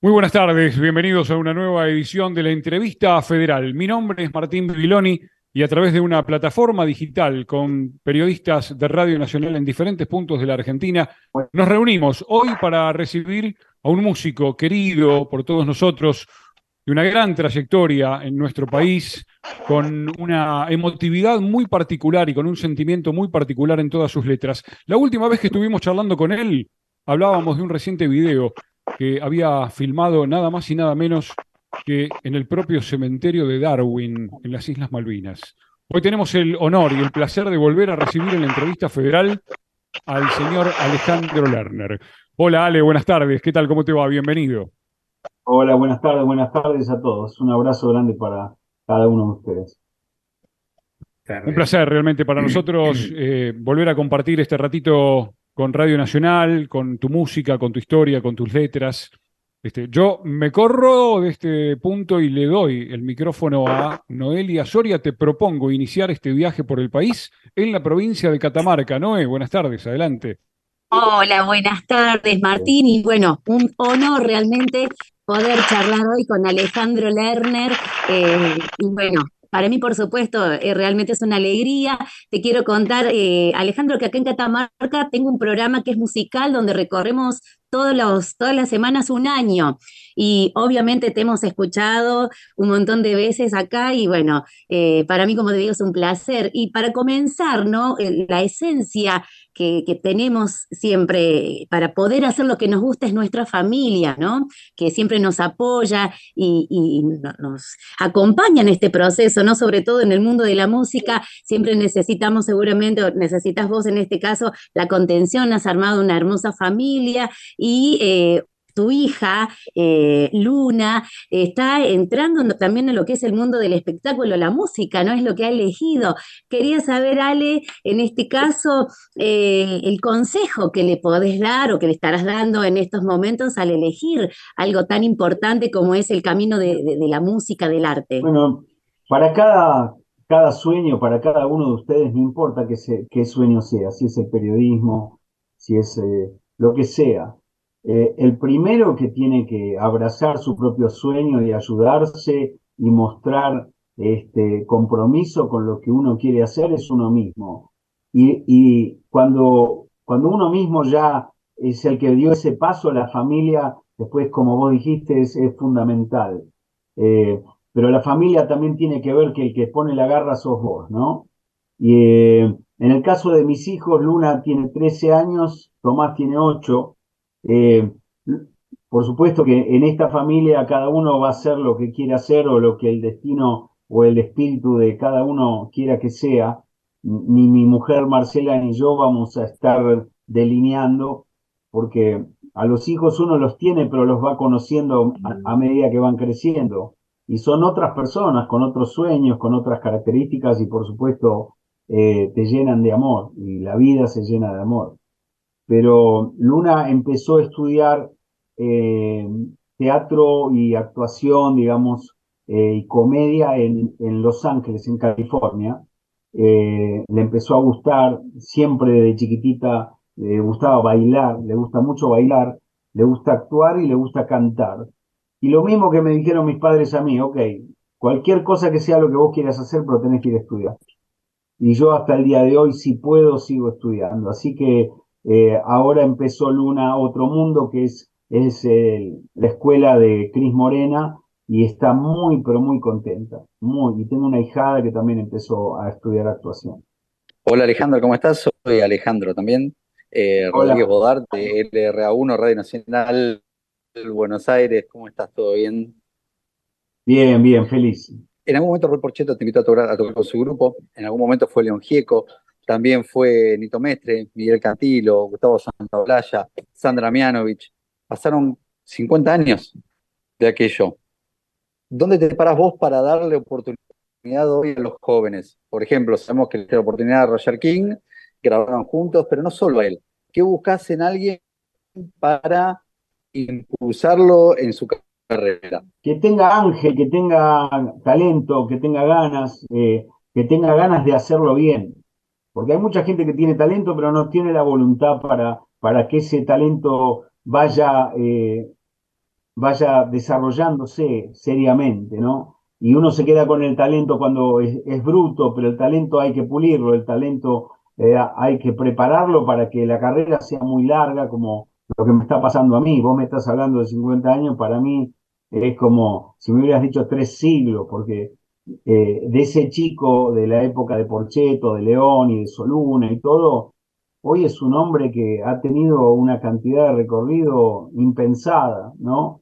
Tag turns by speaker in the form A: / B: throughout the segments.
A: Muy buenas tardes, bienvenidos a una nueva edición de la entrevista federal. Mi nombre es Martín Bibiloni y a través de una plataforma digital con periodistas de Radio Nacional en diferentes puntos de la Argentina, nos reunimos hoy para recibir a un músico querido por todos nosotros, de una gran trayectoria en nuestro país, con una emotividad muy particular y con un sentimiento muy particular en todas sus letras. La última vez que estuvimos charlando con él, hablábamos de un reciente video que había filmado nada más y nada menos que en el propio cementerio de Darwin, en las Islas Malvinas. Hoy tenemos el honor y el placer de volver a recibir en la entrevista federal al señor Alejandro Lerner. Hola Ale, buenas tardes. ¿Qué tal? ¿Cómo te va? Bienvenido.
B: Hola, buenas tardes, buenas tardes a todos. Un abrazo grande para cada uno de ustedes.
A: Un placer realmente para nosotros eh, volver a compartir este ratito con Radio Nacional, con tu música, con tu historia, con tus letras. Este, yo me corro de este punto y le doy el micrófono a Noelia Soria. Te propongo iniciar este viaje por el país en la provincia de Catamarca. Noé, buenas tardes, adelante.
C: Hola, buenas tardes, Martín. Y bueno, un honor realmente poder charlar hoy con Alejandro Lerner. Eh, y bueno, para mí, por supuesto, eh, realmente es una alegría. Te quiero contar, eh, Alejandro, que acá en Catamarca tengo un programa que es musical donde recorremos todos los, todas las semanas un año. Y obviamente te hemos escuchado un montón de veces acá y bueno, eh, para mí, como te digo, es un placer. Y para comenzar, ¿no? La esencia que, tenemos siempre para poder hacer lo que nos gusta es nuestra familia, ¿no? Que siempre nos apoya y, nos acompaña en este proceso, ¿no? Sobre todo en el mundo de la música, siempre necesitamos seguramente, necesitas vos en este caso, la contención, has armado una hermosa familia y eh, tu hija, eh, Luna, está entrando también en lo que es el mundo del espectáculo, la música, ¿no? Es lo que ha elegido. Quería saber, Ale, en este caso, eh, el consejo que le podés dar o que le estarás dando en estos momentos al elegir algo tan importante como es el camino de, la música, del arte.
B: Bueno, para cada, cada sueño, para cada uno de ustedes, no importa qué, qué sueño sea, si es el periodismo, si es lo que sea. Eh, el primero que tiene que abrazar su propio sueño y ayudarse y mostrar este compromiso con lo que uno quiere hacer es uno mismo. Y, cuando, cuando uno mismo ya es el que dio ese paso, la familia, después, como vos dijiste, es, fundamental. Eh, pero la familia también tiene que ver que el que pone la garra sos vos, ¿no? Y eh, en el caso de mis hijos, Luna tiene 13 años, Tomás tiene 8, eh, por supuesto que en esta familia cada uno va a hacer lo que quiere hacer o lo que el destino o el espíritu de cada uno quiera que sea. Ni mi mujer Marcela ni yo vamos a estar delineando, porque a los hijos uno los tiene, pero los va conociendo a, medida que van creciendo. Y son otras personas, con otros sueños, con otras características y por supuesto eh, te llenan de amor y la vida se llena de amor pero Luna empezó a estudiar eh, teatro y actuación, digamos, eh, y comedia en, Los Ángeles, en California. Eh, le empezó a gustar, siempre desde chiquitita le gustaba bailar, le gusta mucho bailar, le gusta actuar y le gusta cantar. Y lo mismo que me dijeron mis padres a mí, ok, cualquier cosa que sea lo que vos quieras hacer, pero tenés que ir a estudiar. Y yo hasta el día de hoy, si puedo, sigo estudiando. Así que eh, ahora empezó Luna Otro Mundo, que es, es la escuela de Cris Morena, y está muy, pero muy contenta. Muy, y tengo una hijada que también empezó a estudiar actuación.
D: Hola Alejandro, ¿cómo estás? Soy Alejandro también. Eh, Rodríguez Bodart de LRA1, Radio Nacional Buenos Aires. ¿Cómo estás? ¿Todo bien?
B: Bien, bien, feliz.
D: En algún momento Roy Porcheto te invitó a tocar, a tocar con su grupo. En algún momento fue León Gieco también fue Nito Mestre, Miguel Cantilo, Gustavo Santaolalla, Sandra Mianovich. Pasaron 50 años de aquello. ¿Dónde te paras vos para darle oportunidad hoy a los jóvenes? Por ejemplo, sabemos que le la oportunidad a Roger King, grabaron juntos, pero no solo a él. ¿Qué buscas en alguien para impulsarlo en su carrera?
B: Que tenga ángel, que tenga talento, que tenga ganas, eh, que tenga ganas de hacerlo bien. Porque hay mucha gente que tiene talento, pero no tiene la voluntad para, para que ese talento vaya eh, vaya desarrollándose seriamente, ¿no? Y uno se queda con el talento cuando es, bruto, pero el talento hay que pulirlo, el talento eh, hay que prepararlo para que la carrera sea muy larga, como lo que me está pasando a mí. Vos me estás hablando de 50 años, para mí es como si me hubieras dicho tres siglos, porque eh, de ese chico de la época de Porcheto, de León y de Soluna y todo, hoy es un hombre que ha tenido una cantidad de recorrido impensada, ¿no?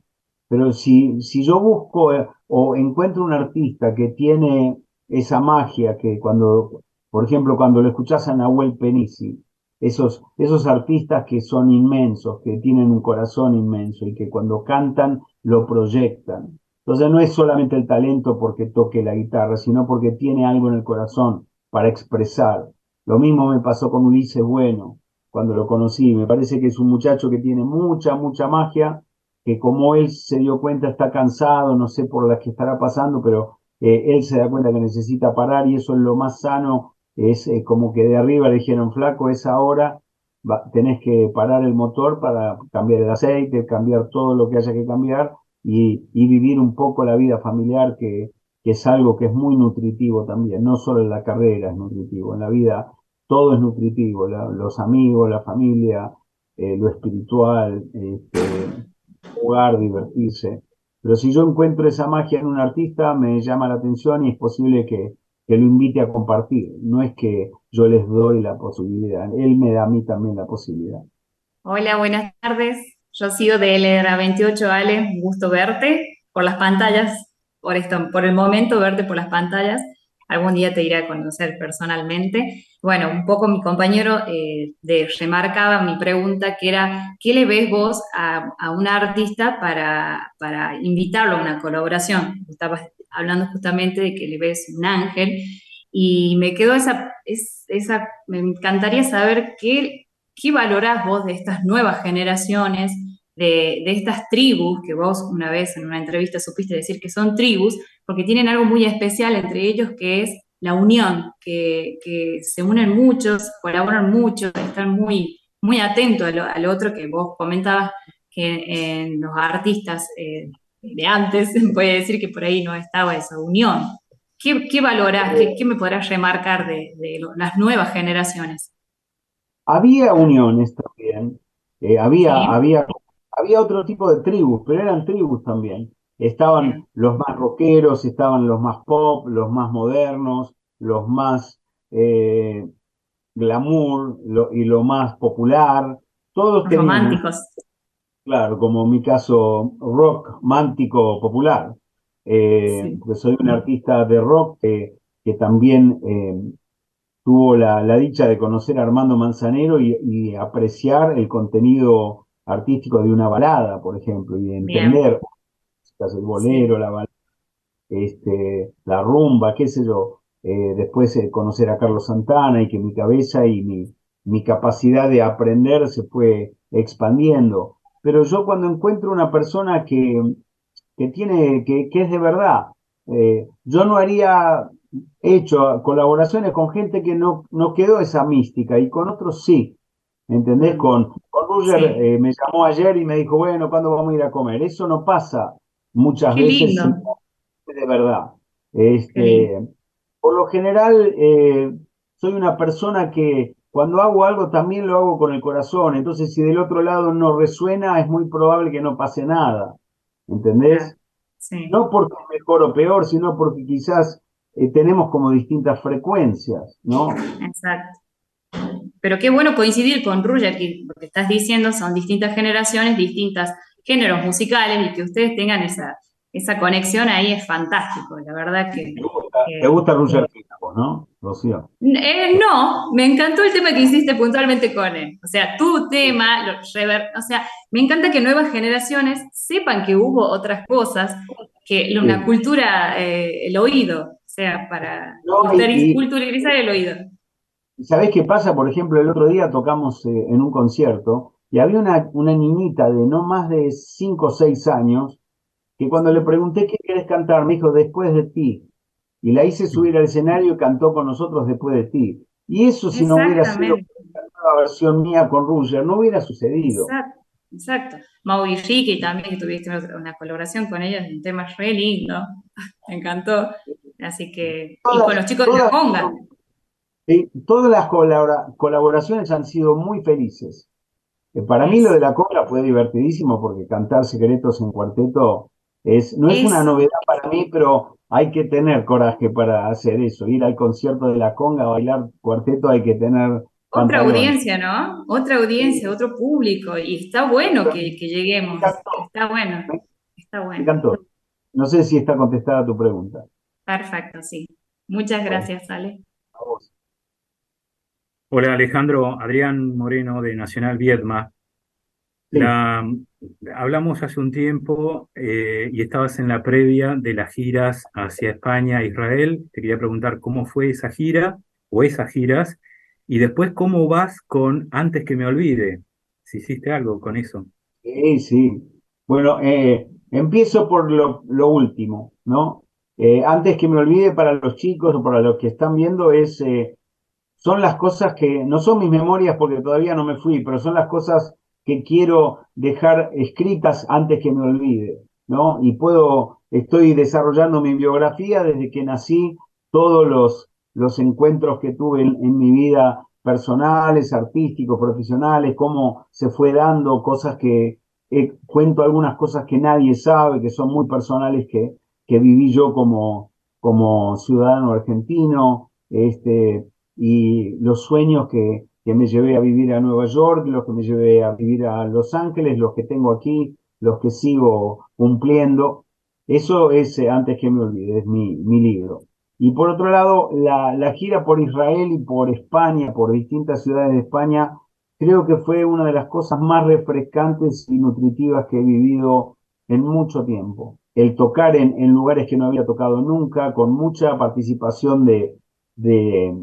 B: Pero si, si yo busco eh, o encuentro un artista que tiene esa magia que cuando, por ejemplo, cuando lo escuchás a Nahuel Penisi, esos, esos artistas que son inmensos, que tienen un corazón inmenso y que cuando cantan lo proyectan. Entonces no es solamente el talento porque toque la guitarra, sino porque tiene algo en el corazón para expresar. Lo mismo me pasó con Ulises Bueno, cuando lo conocí. Me parece que es un muchacho que tiene mucha, mucha magia, que como él se dio cuenta está cansado, no sé por las que estará pasando, pero eh, él se da cuenta que necesita parar y eso es lo más sano es eh, como que de arriba le dijeron, flaco, es ahora, tenés que parar el motor para cambiar el aceite, cambiar todo lo que haya que cambiar y, vivir un poco la vida familiar, que, que, es algo que es muy nutritivo también, no solo en la carrera es nutritivo, en la vida todo es nutritivo, los amigos, la familia, eh, lo espiritual, este, jugar, divertirse. Pero si yo encuentro esa magia en un artista, me llama la atención y es posible que, que lo invite a compartir. No es que yo les doy la posibilidad, él me da a mí también la posibilidad.
E: Hola, buenas tardes. Yo sigo de LRA28, Ale, un gusto verte por las pantallas, por, esto, por el momento verte por las pantallas. Algún día te iré a conocer personalmente. Bueno, un poco mi compañero eh, de, remarcaba mi pregunta, que era, ¿qué le ves vos a, a un artista para, para invitarlo a una colaboración? Estabas hablando justamente de que le ves un ángel, y me quedó esa, esa me encantaría saber qué, qué valorás vos de estas nuevas generaciones, de, de, estas tribus, que vos una vez en una entrevista supiste decir que son tribus, porque tienen algo muy especial entre ellos que es la unión, que, que se unen muchos, colaboran mucho, están muy, muy atentos al, otro que vos comentabas que en los artistas eh, de antes, puede decir que por ahí no estaba esa unión. ¿Qué, qué valorás, qué, me podrás remarcar de, las nuevas generaciones?
B: Había uniones también, eh, había, había, había otro tipo de tribus, pero eran tribus también. Estaban los más rockeros, estaban los más pop, los más modernos, los más eh, glamour y lo más popular. Todos
E: románticos.
B: Claro, como mi caso, rock mántico popular. Eh, soy un artista de rock que también eh, tuvo la, dicha de conocer a Armando Manzanero y, apreciar el contenido artístico de una balada, por ejemplo, y entender el bolero, la balada, este, la rumba, qué sé yo. Eh, después conocer a Carlos Santana y que mi cabeza y mi, mi capacidad de aprender se fue expandiendo pero yo cuando encuentro una persona que, que tiene, que, que, es de verdad, eh, yo no haría hecho colaboraciones con gente que no, no quedó esa mística y con otros sí. ¿Entendés? Con, con Roger eh, me llamó ayer y me dijo, bueno, ¿cuándo vamos a ir a comer? Eso no pasa muchas veces de verdad. Este, por lo general, eh, soy una persona que, cuando hago algo también lo hago con el corazón, entonces si del otro lado no resuena, es muy probable que no pase nada, ¿entendés? No porque es mejor o peor, sino porque quizás eh, tenemos como distintas frecuencias, ¿no?
E: Exacto. Pero qué bueno coincidir con Ruger, que lo que estás diciendo son distintas generaciones, distintos géneros musicales y que ustedes tengan esa, esa conexión ahí es fantástico, la verdad que...
B: ¿Te gusta, Ruger ¿no, Rocío?
E: Eh, no, me encantó el tema que hiciste puntualmente con él. O sea, tu tema, o sea, me encanta que nuevas generaciones sepan que hubo otras cosas, que una cultura, eh, el oído, o sea, para culturalizar el oído.
B: ¿Sabés qué pasa? Por ejemplo, el otro día tocamos eh, en un concierto y había una, una niñita de no más de 5 o 6 años que cuando le pregunté qué quieres cantar, me dijo, después de ti y la hice subir al escenario y cantó con nosotros después de ti. Y eso si no hubiera sido la versión mía con Ruger, no hubiera sucedido.
E: exacto. Mau y Ricky también, que tuviste una colaboración con ellos en temas re lindo. Me encantó. Así que, y con los chicos de la conga.
B: Sí, todas las colaboraciones han sido muy felices. Eh, para mí lo de la conga fue divertidísimo porque cantar secretos en cuarteto es, no es, una novedad para mí, pero hay que tener coraje para hacer eso. Ir al concierto de la conga, bailar cuarteto, hay que tener
E: otra audiencia, ¿no? Otra audiencia, otro público. Y está bueno que, lleguemos. Está bueno. Está bueno.
B: No sé si está contestada tu pregunta.
E: Perfecto, sí. Muchas gracias, Ale.
F: Hola Alejandro, Adrián Moreno de Nacional Viedma. hablamos hace un tiempo eh, y estabas en la previa de las giras hacia España e Israel. Te quería preguntar cómo fue esa gira o esas giras y después, ¿cómo vas con Antes que me olvide? Si hiciste algo con eso.
B: Sí, sí. Bueno, eh, empiezo por lo, último, ¿no? Eh, antes que me olvide para los chicos o para los que están viendo es, son las cosas que, no son mis memorias porque todavía no me fui, pero son las cosas que quiero dejar escritas antes que me olvide, ¿no? Y puedo, estoy desarrollando mi biografía desde que nací, todos los los encuentros que tuve en, mi vida personales, artísticos, profesionales, cómo se fue dando cosas que eh, cuento algunas cosas que nadie sabe, que son muy personales que, que viví yo como, como ciudadano argentino, este, y los sueños que, que me llevé a vivir a Nueva York, los que me llevé a vivir a Los Ángeles, los que tengo aquí, los que sigo cumpliendo. Eso es, eh, antes que me olvide, es mi, mi libro. Y por otro lado, la, gira por Israel y por España, por distintas ciudades de España, creo que fue una de las cosas más refrescantes y nutritivas que he vivido en mucho tiempo. El tocar en, lugares que no había tocado nunca, con mucha participación de, de,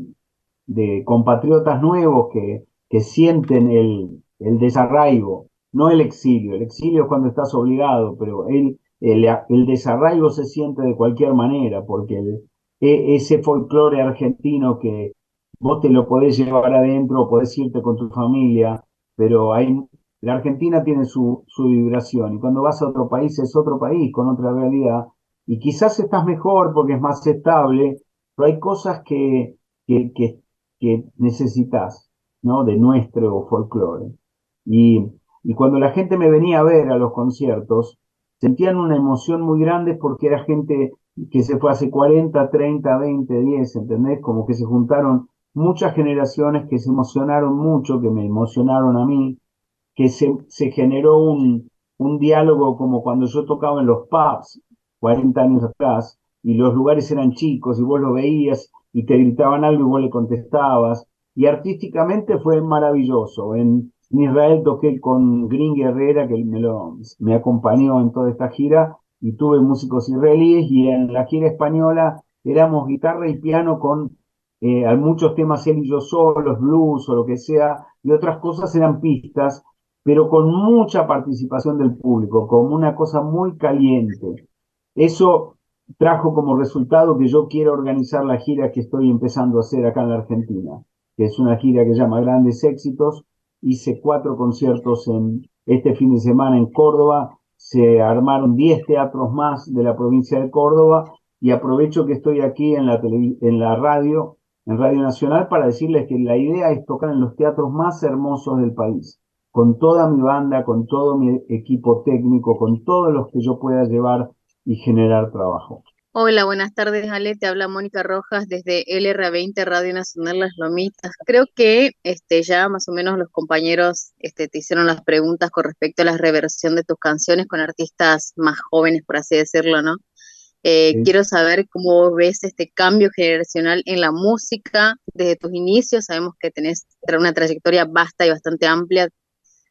B: compatriotas nuevos que, que sienten el, el desarraigo, no el exilio. El exilio es cuando estás obligado, pero el, el, el desarraigo se siente de cualquier manera, porque e, ese folclore argentino que vos te lo podés llevar adentro, podés irte con tu familia, pero hay, la Argentina tiene su, su vibración y cuando vas a otro país es otro país con otra realidad y quizás estás mejor porque es más estable, pero hay cosas que, que, que necesitas, ¿no? De nuestro folclore. Y, y cuando la gente me venía a ver a los conciertos, sentían una emoción muy grande porque era gente que se fue hace 40, 30, 20, 10, ¿entendés? Como que se juntaron muchas generaciones que se emocionaron mucho, que me emocionaron a mí, que se, se generó un, un diálogo como cuando yo tocaba en los pubs 40 años atrás y los lugares eran chicos y vos lo veías y te gritaban algo y vos le contestabas. Y artísticamente fue maravilloso. En, Israel toqué con Green Guerrera, que me, lo, me acompañó en toda esta gira, y tuve músicos israelíes y en la gira española éramos guitarra y piano con eh, muchos temas él y yo solos, blues o lo que sea, y otras cosas eran pistas, pero con mucha participación del público, como una cosa muy caliente. Eso trajo como resultado que yo quiero organizar la gira que estoy empezando a hacer acá en la Argentina, que es una gira que llama Grandes Éxitos. Hice cuatro conciertos en este fin de semana en Córdoba, se armaron 10 teatros más de la provincia de Córdoba y aprovecho que estoy aquí en la, en la radio, en Radio Nacional, para decirles que la idea es tocar en los teatros más hermosos del país, con toda mi banda, con todo mi equipo técnico, con todos los que yo pueda llevar y generar trabajo.
G: Hola, buenas tardes, Ale. Te habla Mónica Rojas desde LR20 Radio Nacional Las Lomitas. Creo que este, ya más o menos los compañeros este, te hicieron las preguntas con respecto a la reversión de tus canciones con artistas más jóvenes, por así decirlo, ¿no? Eh, quiero saber cómo ves este cambio generacional en la música desde tus inicios. Sabemos que tenés una trayectoria vasta y bastante amplia,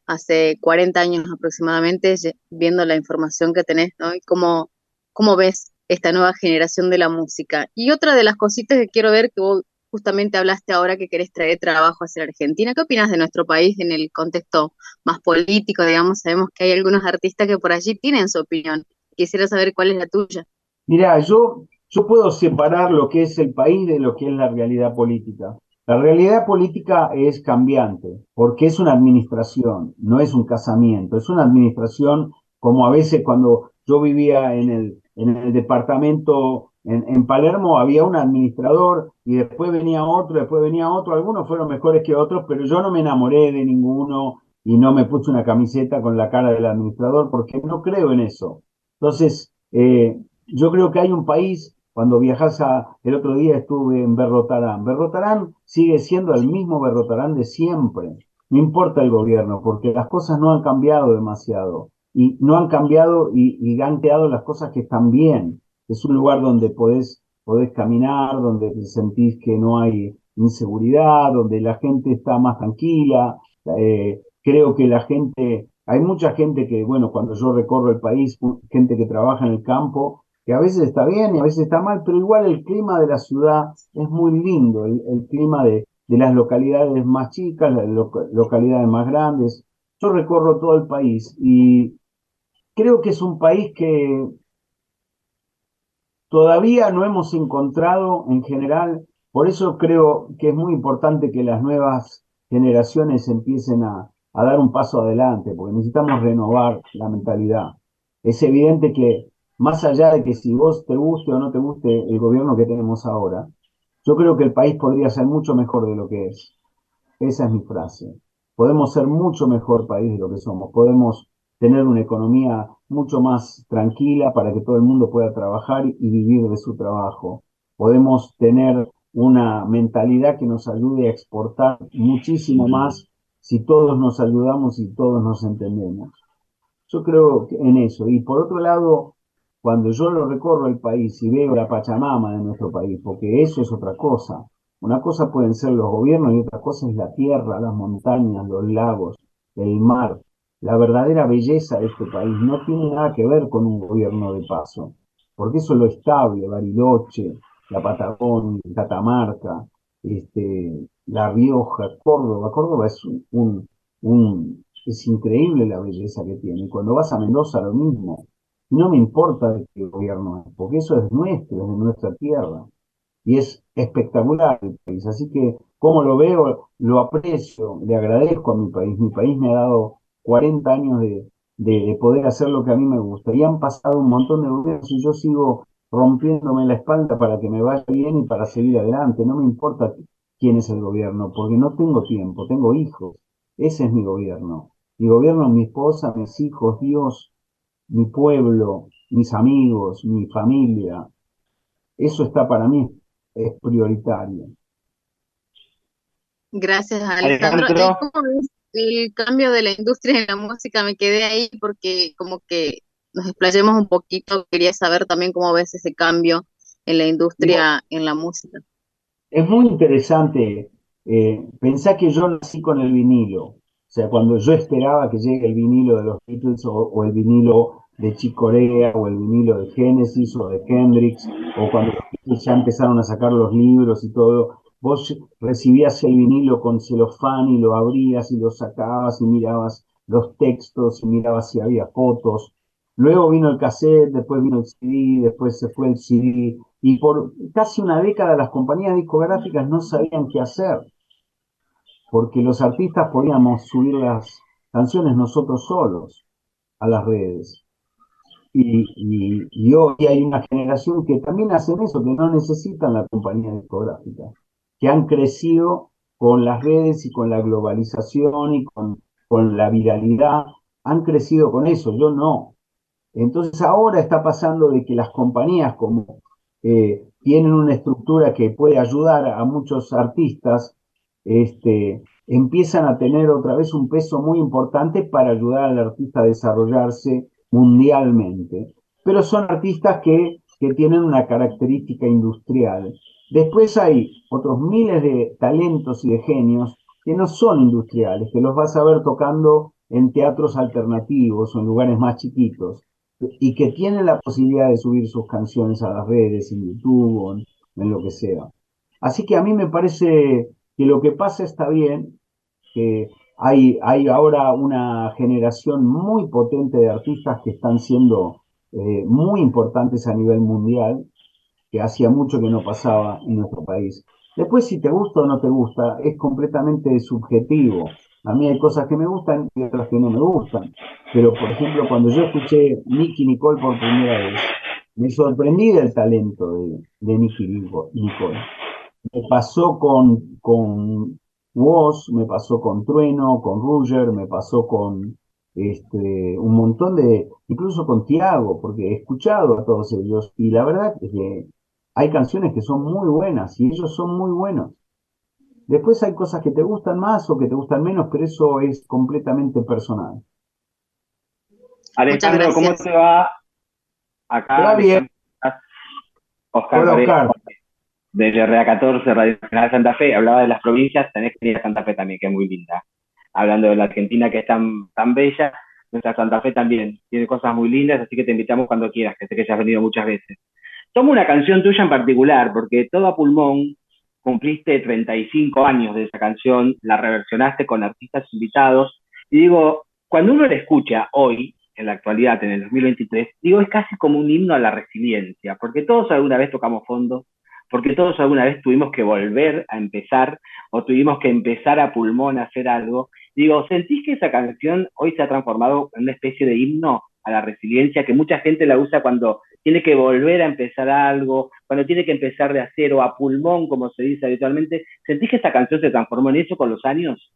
G: hace 40 años aproximadamente, viendo la información que tenés, ¿no? Y cómo, cómo ves esta nueva generación de la música. Y otra de las cositas que quiero ver, que vos justamente hablaste ahora que querés traer trabajo hacia la Argentina, ¿qué opinas de nuestro país en el contexto más político? Digamos, sabemos que hay algunos artistas que por allí tienen su opinión. Quisiera saber cuál es la tuya.
B: Mira, yo, yo puedo separar lo que es el país de lo que es la realidad política. La realidad política es cambiante, porque es una administración, no es un casamiento, es una administración como a veces cuando yo vivía en el, en el departamento en, Palermo había un administrador y después venía otro, después venía otro, algunos fueron mejores que otros, pero yo no me enamoré de ninguno y no me puse una camiseta con la cara del administrador porque no creo en eso. Entonces, eh, yo creo que hay un país cuando viajas a, el otro día estuve en Berrotarán. Berrotarán sigue siendo el mismo Berrotarán de siempre. No importa el gobierno, porque las cosas no han cambiado demasiado. Y no han cambiado y, y han quedado las cosas que están bien. Es un lugar donde podés, caminar, donde sentís que no hay inseguridad, donde la gente está más tranquila. Eh, creo que la gente, hay mucha gente que, bueno, cuando yo recorro el país, gente que trabaja en el campo, que a veces está bien y a veces está mal, pero igual el clima de la ciudad es muy lindo, el, clima de, de, las localidades más chicas, las localidades más grandes. Yo recorro todo el país y creo que es un país que todavía no hemos encontrado en general, por eso creo que es muy importante que las nuevas generaciones empiecen a, a dar un paso adelante, porque necesitamos renovar la mentalidad. Es evidente que más allá de que si vos te guste o no te guste el gobierno que tenemos ahora, yo creo que el país podría ser mucho mejor de lo que es. Esa es mi frase. Podemos ser mucho mejor país de lo que somos. Podemos tener una economía mucho más tranquila para que todo el mundo pueda trabajar y vivir de su trabajo. Podemos tener una mentalidad que nos ayude a exportar muchísimo más si todos nos ayudamos y todos nos entendemos. Yo creo en eso. Y por otro lado, cuando yo lo recorro el país y veo la Pachamama de nuestro país, porque eso es otra cosa. Una cosa pueden ser los gobiernos y otra cosa es la tierra, las montañas, los lagos, el mar. La verdadera belleza de este país no tiene nada que ver con un gobierno de paso, porque eso es lo estable, Bariloche, la Patagonia, Catamarca, este, La Rioja, Córdoba. Córdoba es un, un, es increíble la belleza que tiene. Cuando vas a Mendoza lo mismo. No me importa de qué gobierno es, porque eso es nuestro, es de nuestra tierra. Y es espectacular el país. Así que, como lo veo, lo aprecio, le agradezco a mi país. Mi país me ha dado 40 años de, de, poder hacer lo que a mí me gusta. Y han pasado un montón de gobiernos y yo sigo rompiéndome la espalda para que me vaya bien y para seguir adelante. No me importa quién es el gobierno, porque no tengo tiempo, tengo hijos. Ese es mi gobierno. Mi gobierno, mi esposa, mis hijos, Dios, mi pueblo, mis amigos, mi familia. Eso está para mí, es prioritario.
G: Gracias, Alejandro. ¿Cómo ves el cambio de la industria en la música? Me quedé ahí porque como que nos explayemos un poquito. Quería saber también cómo ves ese cambio en la industria, en la música.
B: Es muy interesante. Eh, pensá que yo nací con el vinilo. O sea, cuando yo esperaba que llegue el vinilo de los Beatles o, el vinilo de Chick Corea o el vinilo de Genesis o de Hendrix o cuando ya empezaron a sacar los libros y todo, vos recibías el vinilo con celofán y lo abrías y lo sacabas y mirabas los textos y mirabas si había fotos. Luego vino el cassette, después vino el CD, después se fue el CD y por casi una década las compañías discográficas no sabían qué hacer porque los artistas podíamos subir las canciones nosotros solos a las redes. Y, hoy hay una generación que también hacen eso, que no necesitan la compañía discográfica, que han crecido con las redes y con la globalización y con, con la viralidad, han crecido con eso, yo no. Entonces ahora está pasando de que las compañías como eh, tienen una estructura que puede ayudar a muchos artistas este, empiezan a tener otra vez un peso muy importante para ayudar al artista a desarrollarse mundialmente. Pero son artistas que, que tienen una característica industrial. Después hay otros miles de talentos y de genios que no son industriales, que los vas a ver tocando en teatros alternativos o en lugares más chiquitos, y que tienen la posibilidad de subir sus canciones a las redes, en YouTube o en lo que sea. Así que a mí me parece que lo que pasa está bien, que hay, hay ahora una generación muy potente de artistas que están siendo eh, muy importantes a nivel mundial, que hacía mucho que no pasaba en nuestro país. Después, si te gusta o no te gusta, es completamente subjetivo. A mí hay cosas que me gustan y otras que no me gustan. Pero, por ejemplo, cuando yo escuché Nicky Nicole por primera vez, me sorprendí del talento de, de Nicky Nicole. Me pasó con, con me pasó con Trueno, con Ruger, me pasó con este, un montón de, incluso con Tiago, porque he escuchado a todos ellos y la verdad es que hay canciones que son muy buenas y ellos son muy buenos. Después hay cosas que te gustan más o que te gustan menos, pero eso es completamente personal.
H: Alejandro, ¿cómo te va? Acá.
B: Va bien.
H: Oscar, Oscar. del RA14, Radio Nacional de Santa Fe, hablaba de las provincias, tenés que ir a Santa Fe también, que es muy linda. Hablando de la Argentina que es tan, tan bella, nuestra Santa Fe también tiene cosas muy lindas, así que te invitamos cuando quieras, que sé que ya has venido muchas veces. Tomo una canción tuya en particular, porque todo a pulmón cumpliste 35 años de esa canción, la reversionaste con artistas invitados, y digo, cuando uno la escucha hoy, en la actualidad, en el 2023, digo, es casi como un himno a la resiliencia, porque todos alguna vez tocamos fondo, porque todos alguna vez tuvimos que volver a empezar, o tuvimos que empezar a pulmón a hacer algo. Digo, ¿sentís que esa canción hoy se ha transformado en una especie de himno a la resiliencia, que mucha gente la usa cuando tiene que volver a empezar algo, cuando tiene que empezar de acero a pulmón, como se dice habitualmente. ¿Sentís que esta canción se transformó en eso con los años?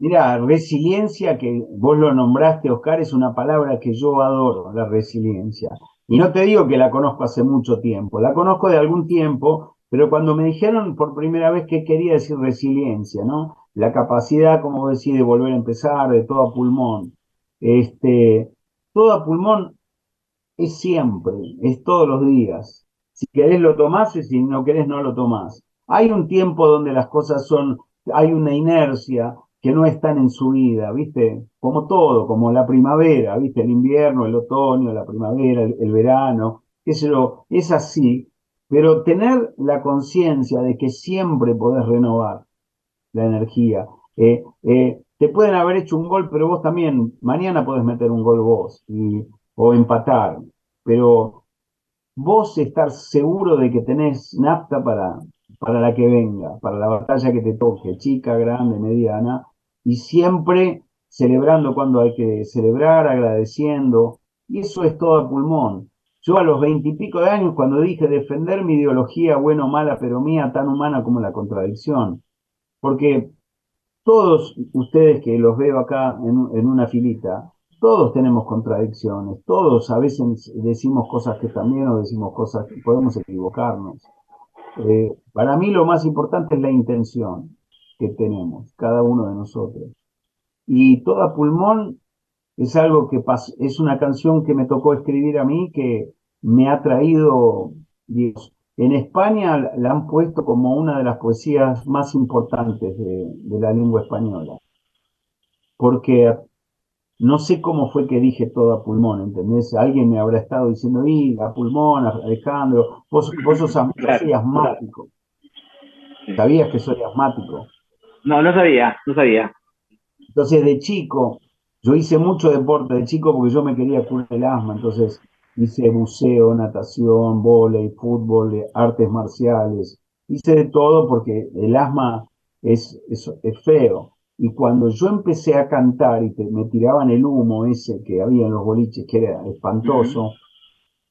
B: Mira, resiliencia, que vos lo nombraste, Oscar, es una palabra que yo adoro, la resiliencia. Y no te digo que la conozco hace mucho tiempo, la conozco de algún tiempo, pero cuando me dijeron por primera vez qué quería decir resiliencia, ¿no? La capacidad, como decía, de volver a empezar, de todo a pulmón. Este, todo a pulmón es siempre, es todos los días. Si querés lo tomás y si no querés no lo tomás. Hay un tiempo donde las cosas son, hay una inercia que no están en su vida, ¿viste? Como todo, como la primavera, ¿viste? El invierno, el otoño, la primavera, el, verano, yo, es así, pero tener la conciencia de que siempre podés renovar la energía. Eh, eh, te pueden haber hecho un gol, pero vos también, mañana podés meter un gol vos. O empatar, pero vos estar seguro de que tenés nafta para, para la que venga, para la batalla que te toque, chica, grande, mediana, y siempre celebrando cuando hay que celebrar, agradeciendo, y eso es todo a pulmón. Yo a los veintipico de años, cuando dije defender mi ideología, bueno o mala, pero mía, tan humana como la contradicción, porque todos ustedes que los veo acá en, una filita, todos tenemos contradicciones, todos a veces decimos cosas que también o decimos cosas que podemos equivocarnos. Eh, para mí lo más importante es la intención que tenemos, cada uno de nosotros. Y toda pulmón es algo que es una canción que me tocó escribir a mí, que me ha traído Dios. En España la han puesto como una de las poesías más importantes de, de la lengua española, porque no sé cómo fue que dije todo a pulmón, ¿entendés? Alguien me habrá estado diciendo, y a pulmón, Alejandro, vos, vos sos asmático. ¿Sabías que soy asmático?
H: No, no sabía, no sabía.
B: Entonces, de chico, yo hice mucho deporte de chico porque yo me quería curar el asma, entonces hice buceo, natación, volei, fútbol, artes marciales, hice de todo porque el asma es, es, es feo. Y cuando yo empecé a cantar y me tiraban el humo ese que había en los boliches, que era espantoso,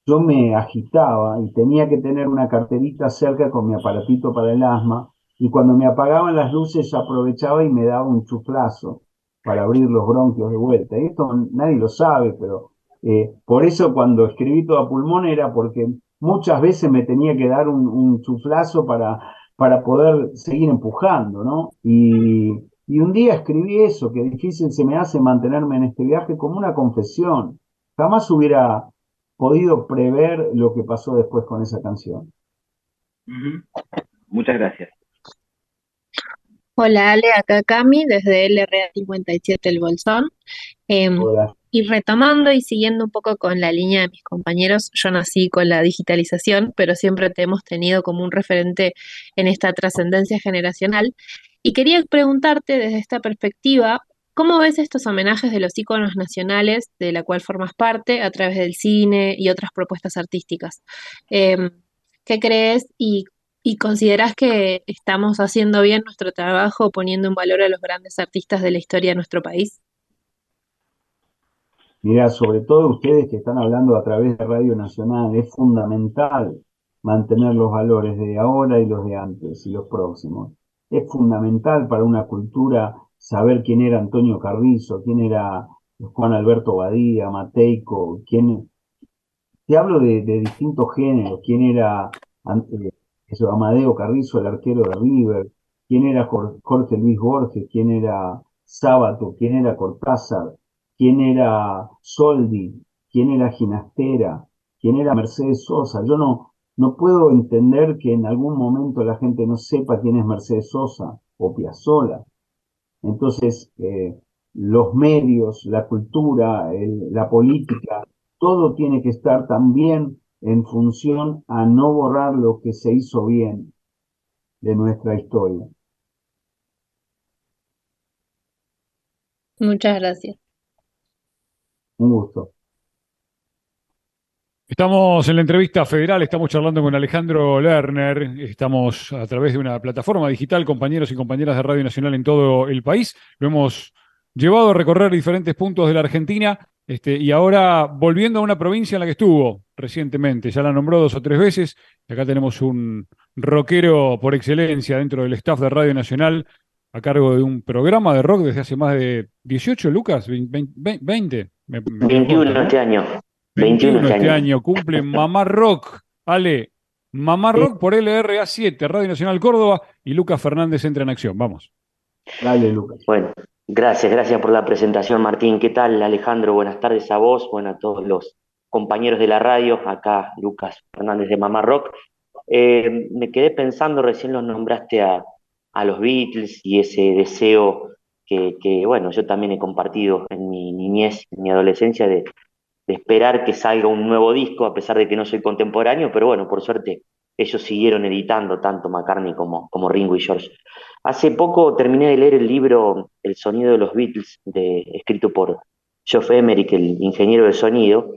B: yo me agitaba y tenía que tener una carterita cerca con mi aparatito para el asma. Y cuando me apagaban las luces, aprovechaba y me daba un chuflazo para abrir los bronquios de vuelta. Y esto nadie lo sabe, pero eh, por eso cuando escribí todo a pulmón era porque muchas veces me tenía que dar un, un chuflazo para, para poder seguir empujando, ¿no? Y, y un día escribí eso, que difícil se me hace mantenerme en este viaje como una confesión. Jamás hubiera podido prever lo que pasó después con esa canción.
H: Muchas gracias.
I: Hola Ale, acá Cami desde LRA57 El Bolsón. Em, y retomando y siguiendo un poco con la línea de mis compañeros, yo nací con la digitalización, pero siempre te hemos tenido como un referente en esta trascendencia generacional. Y quería preguntarte desde esta perspectiva, ¿cómo ves estos homenajes de los íconos nacionales de la cual formas parte a través del cine y otras propuestas artísticas? Em, ¿qué crees y, ¿Y consideras que estamos haciendo bien nuestro trabajo poniendo en valor a los grandes artistas de la historia de nuestro país?
B: Mira, sobre todo ustedes que están hablando a través de Radio Nacional, es fundamental mantener los valores de ahora y los de antes y los próximos. Es fundamental para una cultura saber quién era Antonio Carrizo, quién era Juan Alberto Badía, Mateico, quién... Te hablo de, distintos géneros, quién era eh, Amadeo Carrizo, el arquero de River, quién era Jorge Luis Borges, quién era Sábato, quién era Cortázar, quién era Soldi, quién era Ginastera, quién era Mercedes Sosa. Yo no, no puedo entender que en algún momento la gente no sepa quién es Mercedes Sosa o Piazzolla. Entonces, eh, los medios, la cultura, la política, todo tiene que estar también en función a no borrar lo que se hizo bien de nuestra historia.
I: Muchas gracias.
B: Un gusto.
A: Estamos en la entrevista federal, estamos charlando con Alejandro Lerner, estamos a través de una plataforma digital, compañeros y compañeras de Radio Nacional en todo el país. Lo hemos llevado a recorrer diferentes puntos de la Argentina este, y ahora volviendo a una provincia en la que estuvo recientemente, ya la nombró dos o tres veces, y acá tenemos un rockero por excelencia dentro del staff de Radio Nacional a cargo de un programa de rock desde hace más de 18, Lucas, 20.
J: 21 este año.
A: 21 este, este año. Cumple Mamá Rock. Ale, Mamá Rock por LRA7, Radio Nacional Córdoba, y Lucas Fernández entra en acción. Vamos.
B: Dale, Lucas.
J: Bueno, gracias, gracias por la presentación, Martín. ¿Qué tal, Alejandro? Buenas tardes a vos, bueno, a todos los compañeros de la radio. Acá, Lucas Fernández de Mamá Rock. Eh, me quedé pensando, recién los nombraste a, a los Beatles y ese deseo que, que, bueno, yo también he compartido en mi niñez, en mi adolescencia, de, de esperar que salga un nuevo disco, a pesar de que no soy contemporáneo, pero bueno, por suerte ellos siguieron editando, tanto McCartney como, como Ringo y George. Hace poco terminé de leer el libro El sonido de los Beatles, de, escrito por Geoff Emerick, el ingeniero de sonido,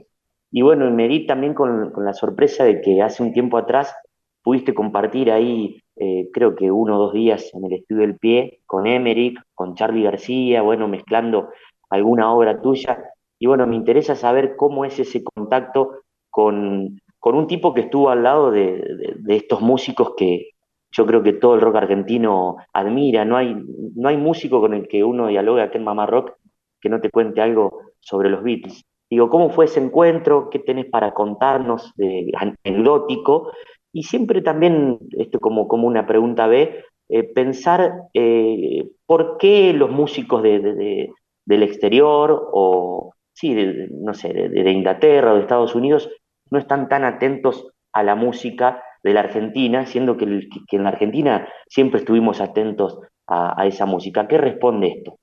J: y bueno, me di también con, la sorpresa de que hace un tiempo atrás pudiste compartir ahí, eh, creo que uno o dos días en el estudio del pie, con Emerick, con Charlie García, bueno, mezclando alguna obra tuya, y bueno, me interesa saber cómo es ese contacto con, con un tipo que estuvo al lado de, estos músicos que yo creo que todo el rock argentino admira. No hay, no hay músico con el que uno dialogue aquí en Mamá Rock que no te cuente algo sobre los Beatles. Digo, ¿cómo fue ese encuentro? ¿Qué tenés para contarnos de anecdótico? Y siempre también, esto como, como una pregunta B, eh, pensar eh, por qué los músicos de, del exterior o, sí, no sé, de, Inglaterra o de Estados Unidos, no están tan atentos a la música de la Argentina, siendo que, en la Argentina siempre estuvimos atentos a, esa música. ¿Qué responde esto?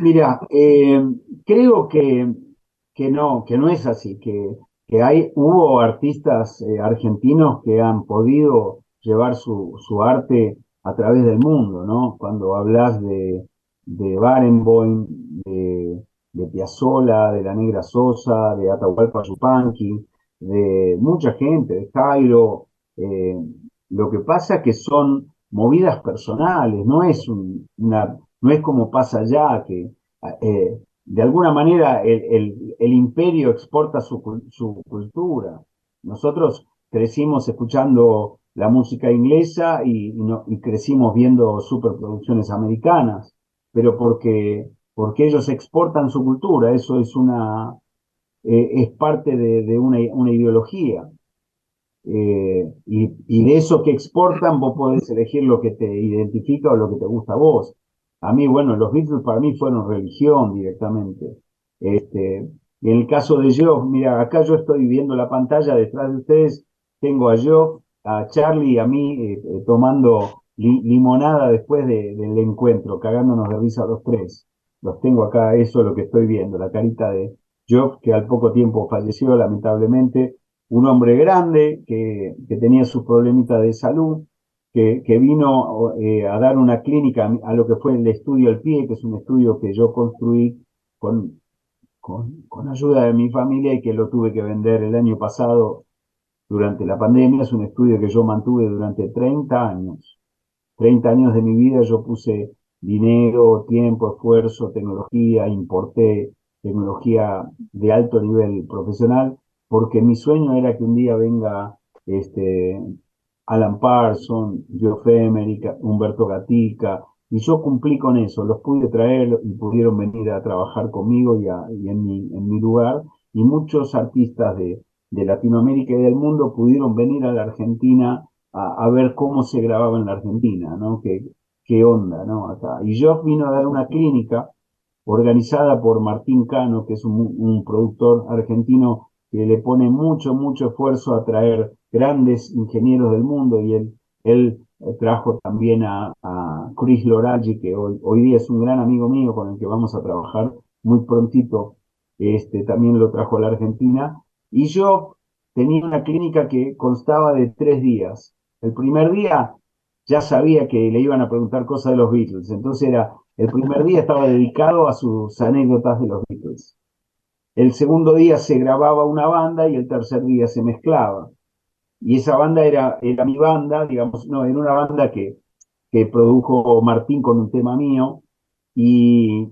B: Mira, eh, creo que, que, no, que no es así, que, que hay, hubo artistas eh, argentinos que han podido llevar su, su arte a través del mundo, ¿no? Cuando hablas de, de Barenboim, de, de Piazzola, de La Negra Sosa, de Atahualpa Yupanqui, de mucha gente, de Jairo. Eh, lo que pasa es que son movidas personales, no es, una, no es como pasa allá, que eh, de alguna manera el, el, imperio exporta su, su, cultura. Nosotros crecimos escuchando la música inglesa y, no, y crecimos viendo superproducciones americanas pero porque, porque ellos exportan su cultura, eso es una, eh, es parte de, una, una, ideología. Eh, y, y, de eso que exportan vos podés elegir lo que te identifica o lo que te gusta a vos. A mí, bueno, los Beatles para mí fueron religión directamente. Este, en el caso de Joe, mira, acá yo estoy viendo la pantalla detrás de ustedes, tengo a Joe, a Charlie y a mí eh, tomando limonada después del encuentro, cagándonos de risa los tres. Los tengo acá, eso es lo que estoy viendo, la carita de Job, que al poco tiempo falleció, lamentablemente, un hombre grande que, que tenía sus problemitas de salud, que, que vino eh, a dar una clínica a lo que fue el estudio al pie, que es un estudio que yo construí con, con, con ayuda de mi familia y que lo tuve que vender el año pasado durante la pandemia, es un estudio que yo mantuve durante 30 años. 30 años de mi vida yo puse dinero, tiempo, esfuerzo, tecnología, importé tecnología de alto nivel profesional, porque mi sueño era que un día venga este, Alan Parson, Geoff Emerick, Humberto Gatica, y yo cumplí con eso, los pude traer y pudieron venir a trabajar conmigo y, en, mi, en, mi, lugar, y muchos artistas de, de, Latinoamérica y del mundo pudieron venir a la Argentina a, ver cómo se grababa en la Argentina, ¿no? Qué, qué onda, ¿no? Acá. Y Geoff vino a dar una clínica organizada por Martín Cano, que es un, productor argentino que le pone mucho, mucho esfuerzo a traer grandes ingenieros del mundo y él, él trajo también a, Chris Loraggi, que hoy, hoy, día es un gran amigo mío con el que vamos a trabajar muy prontito, este, también lo trajo a la Argentina, y yo tenía una clínica que constaba de tres días. El primer día ya sabía que le iban a preguntar cosas de los Beatles, entonces era, el primer día estaba dedicado a sus anécdotas de los Beatles. El segundo día se grababa una banda y el tercer día se mezclaba y esa banda era, era mi banda, digamos, no, era una banda que, que produjo Martín con un tema mío, y,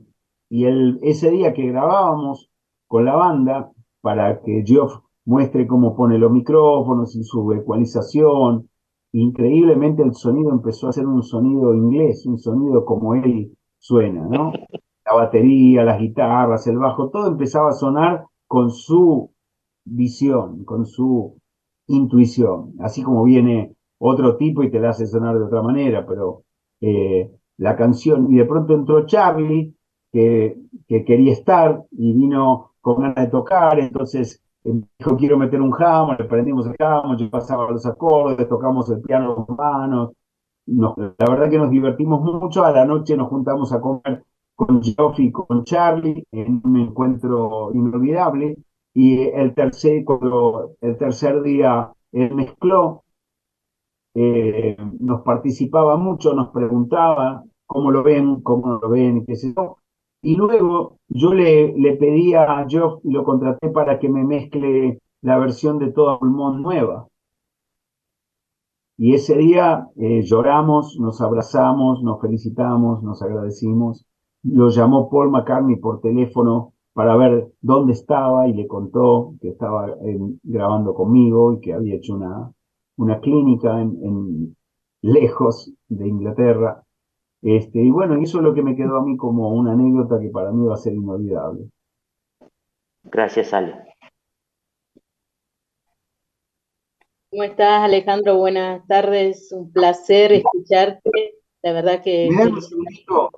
B: y el, ese día que grabábamos con la banda, para que Geoff muestre cómo pone los micrófonos y su ecualización, increíblemente el sonido empezó a ser un sonido inglés, un sonido como él suena, ¿no? La batería, las guitarras, el bajo, todo empezaba a sonar con su visión, con su intuición, así como viene otro tipo y te la hace sonar de otra manera, pero eh, la canción, y de pronto entró Charlie, que, que, quería estar y vino con ganas de tocar, entonces dijo quiero meter un jamón, le prendimos el jamón, yo pasaba los acordes, tocamos el piano con manos, la verdad que nos divertimos mucho, a la noche nos juntamos a comer con Geoff y con Charlie en un encuentro inolvidable, y el tercer, el tercer día él mezcló, eh, nos participaba mucho, nos preguntaba cómo lo ven, cómo lo ven, qué sé yo. Y luego yo le, le pedí a Geoff lo contraté para que me mezcle la versión de Todo Pulmón nueva. Y ese día eh, lloramos, nos abrazamos, nos felicitamos, nos agradecimos. Lo llamó Paul McCartney por teléfono para ver dónde estaba y le contó que estaba grabando conmigo y que había hecho una, una clínica en, lejos de Inglaterra. Este, y bueno, eso es lo que me quedó a mí como una anécdota que para mí va a ser inolvidable.
J: Gracias, Ale.
K: ¿Cómo estás, Alejandro? Buenas tardes, un placer escucharte. La verdad que...
B: ¿Me das un segundito,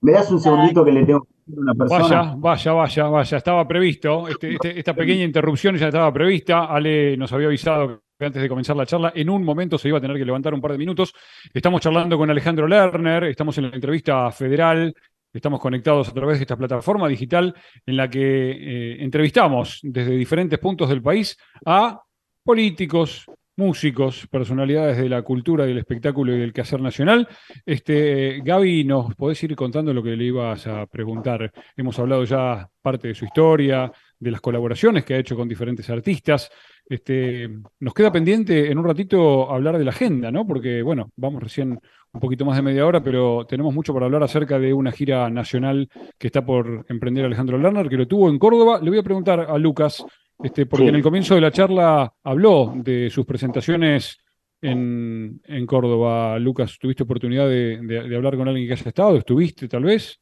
B: ¿Me das un segundito que le tengo
A: Vaya, vaya, vaya, vaya. Estaba previsto. Este, este, esta pequeña interrupción ya estaba prevista. Ale nos había avisado que antes de comenzar la charla, en un momento se iba a tener que levantar un par de minutos. Estamos charlando con Alejandro Lerner, estamos en la entrevista federal, estamos conectados a través de esta plataforma digital en la que eh, entrevistamos desde diferentes puntos del país a políticos, músicos, personalidades de la cultura, del espectáculo y del quehacer nacional. Este, Gaby, ¿nos podés ir contando lo que le ibas a preguntar? Hemos hablado ya parte de su historia, de las colaboraciones que ha hecho con diferentes artistas. Este, nos queda pendiente en un ratito hablar de la agenda, ¿no? Porque, bueno, vamos recién un poquito más de media hora, pero tenemos mucho para hablar acerca de una gira nacional que está por emprender Alejandro Lerner, que lo tuvo en Córdoba. Le voy a preguntar a Lucas este, porque en el comienzo de la charla habló de sus presentaciones en, en Córdoba. Lucas, ¿tuviste oportunidad de, hablar con alguien que haya estado? ¿Estuviste tal vez?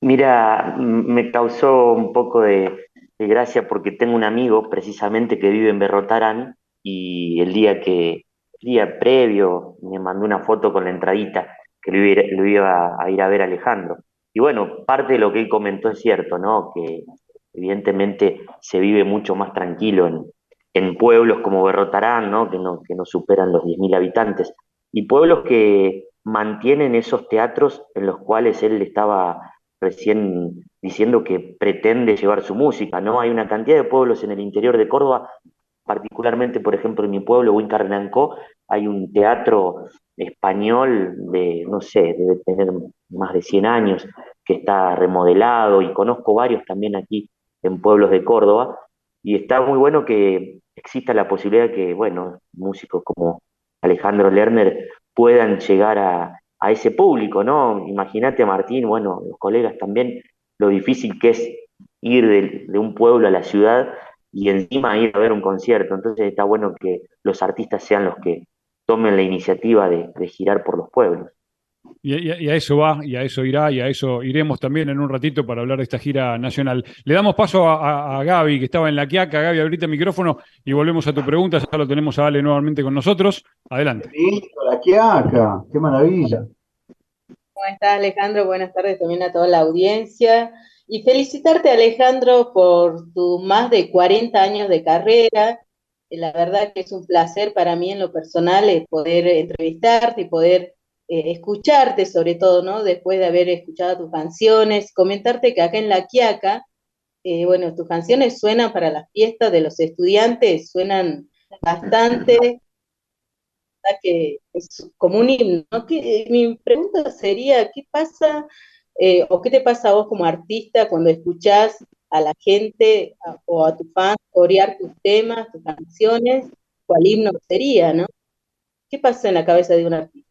J: Mira, me causó un poco de, gracia porque tengo un amigo precisamente que vive en Berrotarán y el día que, día previo, me mandó una foto con la entradita que lo iba, lo iba a ir a ver Alejandro. Y bueno, parte de lo que él comentó es cierto, ¿no? Que Evidentemente se vive mucho más tranquilo en, en pueblos como Berrotarán, ¿no? Que, no, que no superan los 10.000 habitantes, y pueblos que mantienen esos teatros en los cuales él estaba recién diciendo que pretende llevar su música, ¿no? Hay una cantidad de pueblos en el interior de Córdoba, particularmente, por ejemplo, en mi pueblo, Huincarnancó, hay un teatro español de, no sé, debe tener más de 100 años, que está remodelado y conozco varios también aquí en pueblos de Córdoba, y está muy bueno que exista la posibilidad de que, bueno, músicos como Alejandro Lerner puedan llegar a, ese público, ¿no? Imagínate, Martín, bueno, los colegas también, lo difícil que es ir de, un pueblo a la ciudad y encima ir a ver un concierto. Entonces está bueno que los artistas sean los que tomen la iniciativa de girar por los pueblos.
A: Y, a eso va, y a eso irá, y a eso iremos también en un ratito para hablar de esta gira nacional. Le damos paso a, Gaby, que estaba en la Quiaca. Gaby, ahorita el micrófono y volvemos a tu pregunta. Ya lo tenemos a Ale nuevamente con nosotros. Adelante.
B: Listo, la Quiaca, qué maravilla.
K: ¿Cómo estás, Alejandro? Buenas tardes también a toda la audiencia. Y felicitarte, Alejandro, por tus más de 40 años de carrera. La verdad que es un placer para mí en lo personal eh, poder entrevistarte y poder eh, escucharte sobre todo, ¿no? Después de haber escuchado tus canciones, comentarte que acá en La Quiaca, eh, bueno, tus canciones suenan para las fiestas de los estudiantes, suenan bastante, que es como un himno. mi pregunta sería, ¿qué pasa eh, o qué te pasa a vos como artista cuando escuchás a la gente o a tus fans corear tus temas, tus canciones? ¿Cuál himno sería, no? ¿Qué pasa en la cabeza de un artista?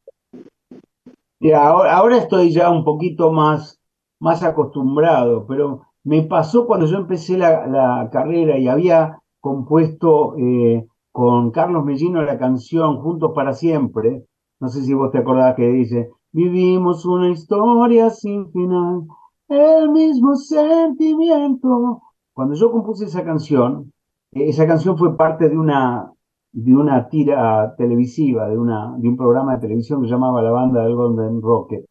B: Ahora, estoy ya un poquito más, más acostumbrado, pero me pasó cuando yo empecé la, carrera y había compuesto eh, con Carlos Mellino la canción Juntos para Siempre. No sé si vos te acordás que dice, vivimos una historia sin final, el mismo sentimiento. Cuando yo compuse esa canción, esa canción fue parte de una, de una tira televisiva, de, una, de un programa de televisión que se llamaba La Banda del Golden Rocket.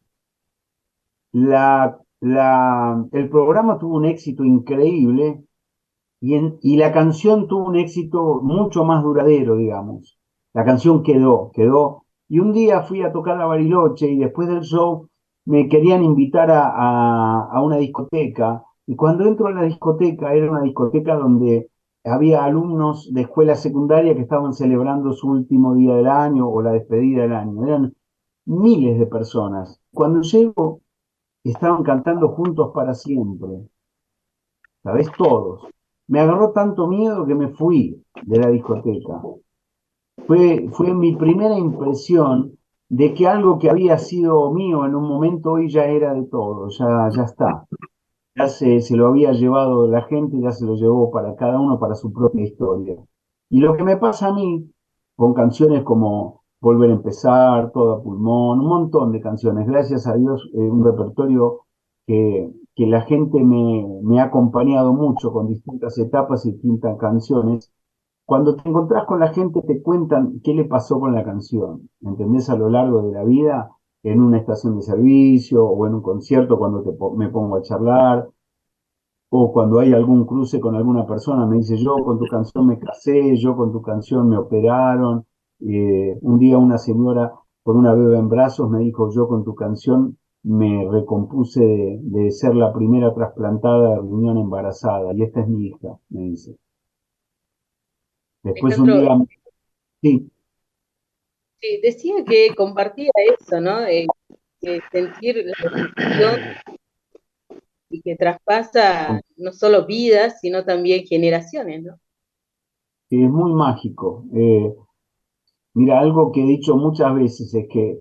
B: La, la, el programa tuvo un éxito increíble y, y la canción tuvo un éxito mucho más duradero, digamos. La canción quedó, quedó. Y un día fui a tocar a Bariloche y después del show me querían invitar a, a, a una discoteca. Y cuando entro a la discoteca, era una discoteca donde había alumnos de escuela secundaria que estaban celebrando su último día del año o la despedida del año. Eran miles de personas. Cuando llego, estaban cantando juntos para siempre. ¿Sabes? Todos. Me agarró tanto miedo que me fui de la discoteca. Fue, fue mi primera impresión de que algo que había sido mío en un momento hoy ya era de todo, ya, ya está ya se, se, lo había llevado la gente, ya se lo llevó para cada uno, para su propia historia. Y lo que me pasa a mí, con canciones como Volver a empezar, Toda pulmón, un montón de canciones, gracias a Dios, eh, un repertorio que, que la gente me, me, ha acompañado mucho con distintas etapas y distintas canciones. Cuando te encontrás con la gente te cuentan qué le pasó con la canción, ¿entendés? A lo largo de la vida en una estación de servicio o en un concierto cuando me pongo a charlar o cuando hay algún cruce con alguna persona, me dice, yo con tu canción me casé, yo con tu canción me operaron. Eh, un día una señora con una bebé en brazos me dijo, yo con tu canción me recompuse de, ser la primera trasplantada de riñón embarazada, y esta es mi hija, me dice. Después un día...
K: Sí decía que compartía eso, ¿no? sentir la emoción y que traspasa no solo vidas, sino también generaciones, ¿no?
B: Es muy mágico. Eh, mira, algo que he dicho muchas veces es que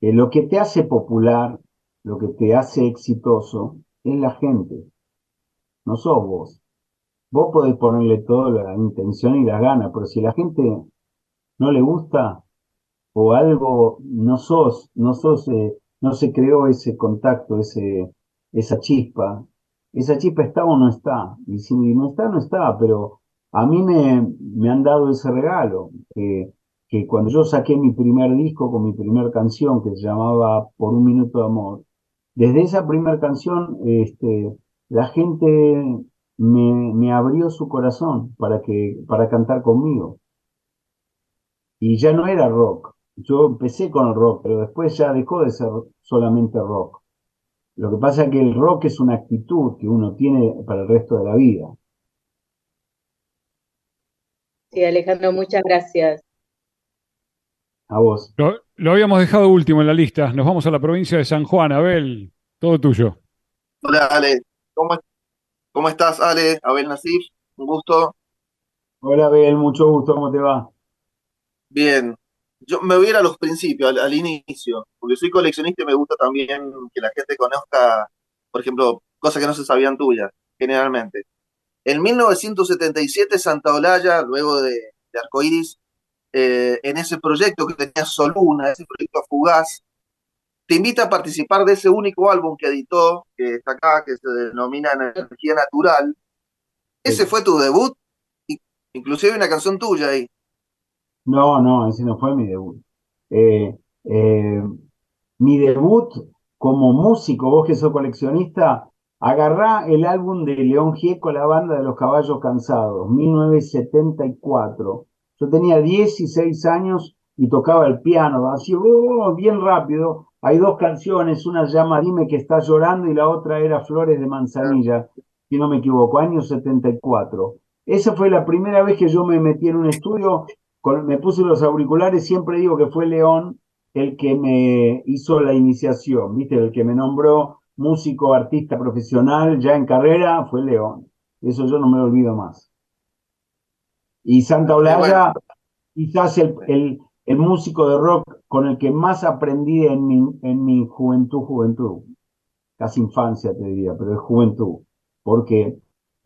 B: lo que te hace popular, lo que te hace exitoso, es la gente, no sos vos. Vos podés ponerle toda la intención y la gana, pero si la gente no le gusta, o algo, no sos, no sos, eh, no se creó ese contacto, ese, esa chispa. Esa chispa está o no está. Y si no está, no está, pero a mí me, han dado ese regalo, que, que cuando yo saqué mi primer disco con mi primera canción que se llamaba Por un minuto de amor, desde esa primera canción, este, la gente me, me abrió su corazón para que, para cantar conmigo. Y ya no era rock, yo empecé con el rock, pero después ya dejó de ser solamente rock. Lo que pasa es que el rock es una actitud que uno tiene para el resto de la vida.
K: Sí, Alejandro, muchas gracias.
B: A vos.
A: Lo, habíamos dejado último en la lista. Nos vamos a la provincia de San Juan. Abel, todo tuyo.
L: Hola, Ale. ¿Cómo, cómo estás, Ale? Abel Nasif, un gusto.
B: Hola, Abel, mucho gusto, ¿cómo te va?
L: Bien, yo me voy a ir a los principios, al, inicio, porque soy coleccionista y me gusta también que la gente conozca, por ejemplo, cosas que no se sabían tuyas, generalmente. En 1977, Santa Olaya, luego de, de Arcoiris, eh, en ese proyecto que tenía Soluna, ese proyecto fugaz, te invita a participar de ese único álbum que editó, que está acá, que se denomina Energía Natural. Ese fue tu debut, inclusive hay una canción tuya ahí.
B: No, no, ese no fue mi debut. Eh, eh, mi debut como músico, vos que sos coleccionista, agarrá el álbum de León Gieco, la banda de los caballos cansados, 1974. Yo tenía 16 años y tocaba el piano, así oh, bien rápido. Hay dos canciones, una llama Dime que está llorando y la otra era Flores de Manzanilla, si no me equivoco, año 74. Esa fue la primera vez que yo me metí en un estudio me puse los auriculares, siempre digo que fue León el que me hizo la iniciación, ¿viste? El que me nombró músico, artista profesional ya en carrera fue León. Eso yo no me lo olvido más. Y Santa Olaya, quizás el, el, el, músico de rock con el que más aprendí en mi, en mi juventud, juventud. Casi infancia te diría, pero es juventud. Porque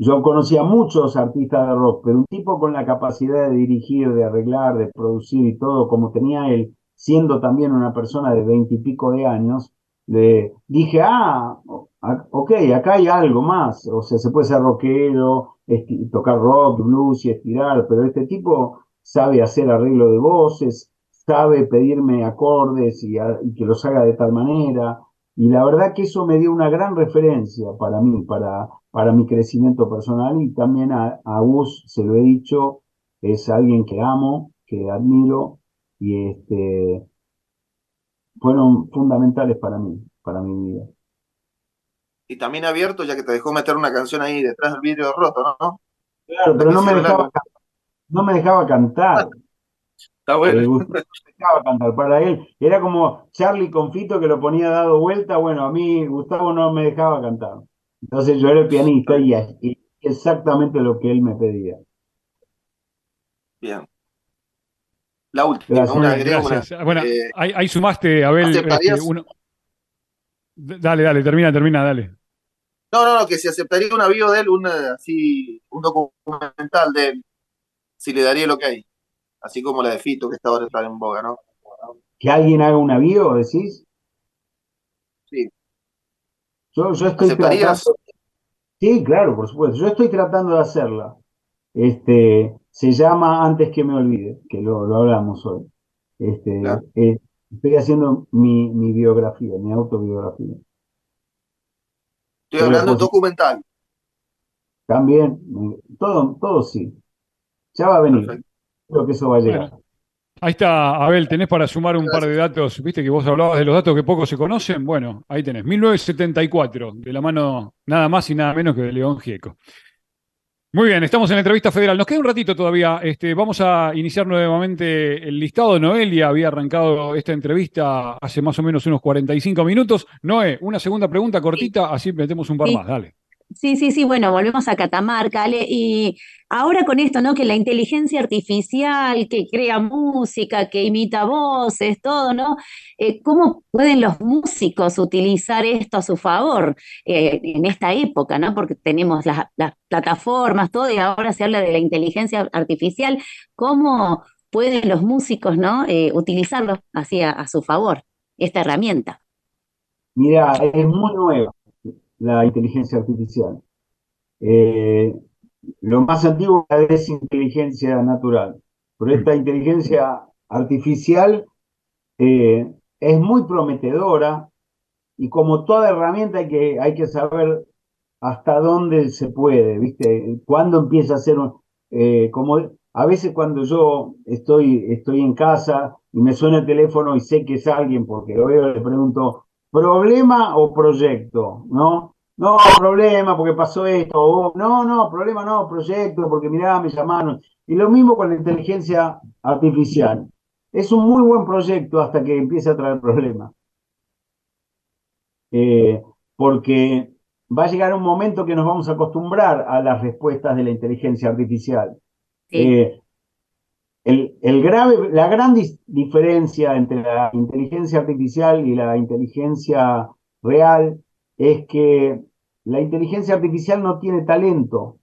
B: yo conocía muchos artistas de rock, pero un tipo con la capacidad de dirigir, de arreglar, de producir y todo, como tenía él, siendo también una persona de veintipico de años, le dije, ah, ok, acá hay algo más. O sea, se puede ser rockero, tocar rock, blues y estirar, pero este tipo sabe hacer arreglo de voces, sabe pedirme acordes y que los haga de tal manera. Y la verdad que eso me dio una gran referencia para mí, para, para mi crecimiento personal y también a, a Gus, se lo he dicho, es alguien que amo, que admiro y este, fueron fundamentales para mí, para mi vida.
L: Y también abierto, ya que te dejó meter una canción ahí detrás del vidrio roto, ¿no?
B: Claro, pero no me, dejaba, no me dejaba cantar.
L: Está bueno.
B: dejaba cantar. Para él era como Charlie Confito que lo ponía dado vuelta. Bueno, a mí Gustavo no me dejaba cantar. Entonces yo era el pianista y, exactamente lo que él me pedía.
L: Bien. La última, una,
A: gracias. bueno, eh, ahí, sumaste, Abel. Este, uno... Dale, dale, termina, termina, dale.
L: No, no, no, que si aceptaría un avión de él, un, así, un documental de él, si le daría lo que hay. Así como la de Fito, que está ahora está en boga, ¿no?
B: ¿Que alguien haga un avión, decís?
L: Sí.
B: Yo, yo estoy tratando... Sí, claro, por supuesto. Yo estoy tratando de hacerla. Este, se llama Antes que me olvide, que lo, lo hablamos hoy. Este, eh, estoy haciendo mi, mi, biografía, mi autobiografía.
L: Estoy hablando documental.
B: También, todo, todo sí. Ya va a venir. Creo que eso va a llegar.
A: Ahí está, Abel, tenés para sumar un par de datos, viste que vos hablabas de los datos que poco se conocen, bueno, ahí tenés, 1974, de la mano nada más y nada menos que de León Gieco. Muy bien, estamos en la entrevista federal. Nos queda un ratito todavía. Este, vamos a iniciar nuevamente el listado. Noelia había arrancado esta entrevista hace más o menos unos 45 minutos. Noé, una segunda pregunta cortita, así metemos un par más. Dale.
C: Sí, sí, sí, bueno, volvemos a Catamarca, y ahora con esto, ¿no? Que la inteligencia artificial, que crea música, que imita voces, todo, ¿no? Eh, ¿Cómo pueden los músicos utilizar esto a su favor eh, en esta época, ¿no? Porque tenemos las, plataformas, todo, y ahora se habla de la inteligencia artificial. ¿Cómo pueden los músicos, ¿no? Eh, utilizarlo así a su favor, esta herramienta?
B: Mira, es muy nueva la inteligencia artificial. Eh, lo más antiguo es inteligencia natural, pero esta inteligencia artificial eh, es muy prometedora y como toda herramienta hay que, hay que saber hasta dónde se puede, ¿viste? Cuándo empieza a ser eh, como a veces cuando yo estoy, estoy en casa y me suena el teléfono y sé que es alguien porque lo veo, le pregunto, ¿Problema o proyecto? ¿No? No, problema porque pasó esto. no, no, problema no, proyecto porque mirá, me llamaron. Y lo mismo con la inteligencia artificial. Es un muy buen proyecto hasta que empiece a traer problemas. Eh, porque va a llegar un momento que nos vamos a acostumbrar a las respuestas de la inteligencia artificial. Eh, el, grave, la gran diferencia entre la inteligencia artificial y la inteligencia real es que la inteligencia artificial no tiene talento.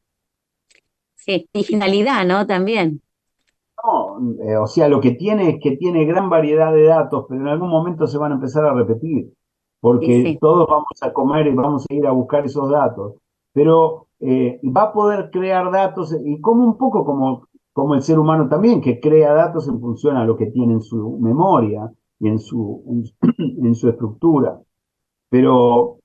C: Sí, originalidad, ¿no? También.
B: No, eh, o sea, lo que tiene es que tiene gran variedad de datos, pero en algún momento se van a empezar a repetir, porque todos vamos a comer y vamos a ir a buscar esos datos. Pero eh, va a poder crear datos, y como un poco como, como el ser humano también, que crea datos en función a lo que tiene en su memoria y en su, en, su estructura. Pero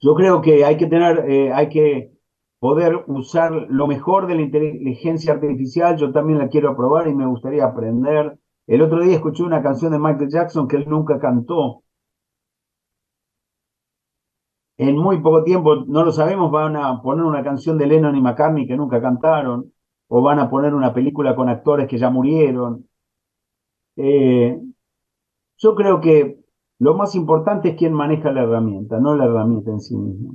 B: yo creo que hay que tener, eh, hay que poder usar lo mejor de la inteligencia artificial, yo también la quiero aprobar y me gustaría aprender. El otro día escuché una canción de Michael Jackson que él nunca cantó. En muy poco tiempo, no lo sabemos, van a poner una canción de Lennon y McCartney que nunca cantaron, o van a poner una película con actores que ya murieron. Eh, yo creo que lo más importante es quién maneja la herramienta, no la herramienta en sí misma.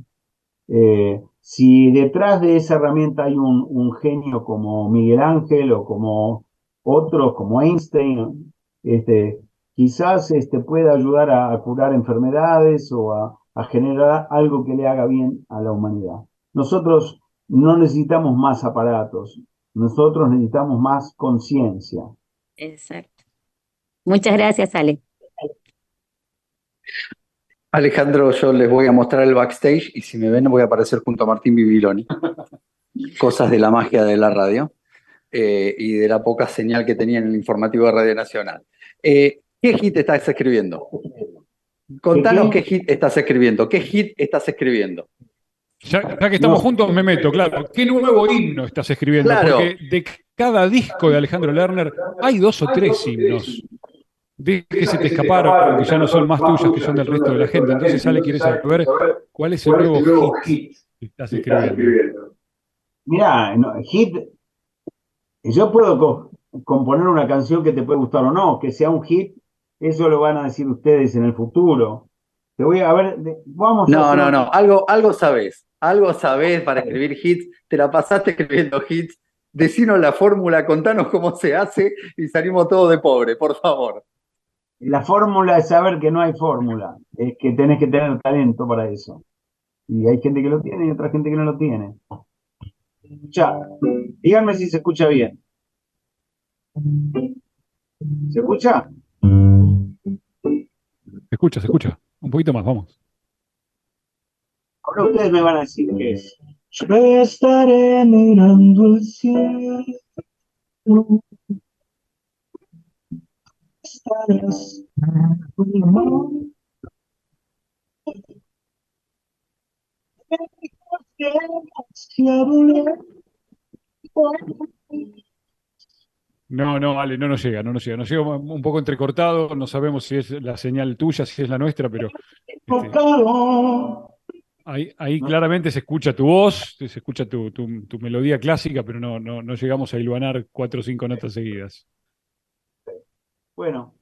B: Eh, si detrás de esa herramienta hay un, genio como Miguel Ángel o como otros, como Einstein, este, quizás este, pueda ayudar a, curar enfermedades o a, generar algo que le haga bien a la humanidad. Nosotros no necesitamos más aparatos, nosotros necesitamos más conciencia.
C: Exacto. Muchas gracias, Ale.
D: Alejandro, yo les voy a mostrar el backstage y si me ven voy a aparecer junto a Martín Bibiloni. Cosas de la magia de la radio eh, y de la poca señal que tenía en el informativo de Radio Nacional. Eh, ¿Qué hit estás escribiendo? Contanos ¿Qué? hit estás escribiendo. ¿Qué hit estás escribiendo?
A: Ya, que estamos juntos me meto, claro. ¿Qué nuevo himno estás escribiendo? Porque de cada disco de Alejandro Lerner hay dos o tres himnos de que se te escaparon, que ya no son más tuyos, que son del resto de la gente. Entonces, Ale quiere saber cuál es el nuevo hit que estás escribiendo.
B: Mirá, hit, yo puedo componer una canción que te puede gustar o no, que sea un hit, eso lo van a decir ustedes en el futuro. Te voy a ver, vamos
D: No, no, no, algo, algo sabes, algo sabes para escribir hits, te la pasaste escribiendo hits, decinos la fórmula, contanos cómo se hace y salimos todos de pobre, por favor.
B: La fórmula es saber que no hay fórmula, es que tenés que tener talento para eso. Y hay gente que lo tiene y otra gente que no lo tiene. Ya, díganme si se escucha bien. ¿Se escucha?
A: Escucha, se escucha. Un poquito más, vamos.
B: Ahora ustedes me van a decir qué es. Yo estaré mirando el cielo
A: no, no, Ale, no nos llega, no nos llega. Nos llega un poco entrecortado, no sabemos si es la señal tuya, si es la nuestra, pero. Este, ahí, claramente se escucha tu voz, se escucha tu, melodía clásica, pero no, no, no llegamos a iluanar cuatro o cinco notas seguidas.
B: Bueno,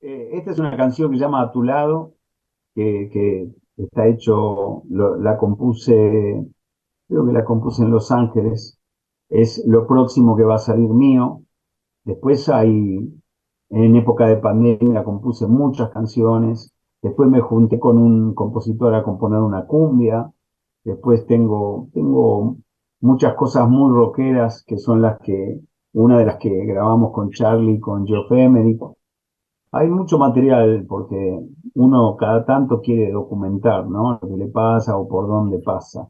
B: eh, esta es una canción que se llama A tu lado, que, está hecho, la compuse, creo que la compuse en Los Ángeles, es lo próximo que va a salir mío. Después hay, en época de pandemia, compuse muchas canciones. Después me junté con un compositor a componer una cumbia. Después tengo, tengo muchas cosas muy rockeras que son las que, una de las que grabamos con Charlie, con Geoff Emery, hay mucho material porque uno cada tanto quiere documentar, ¿no? Lo que le pasa o por dónde pasa.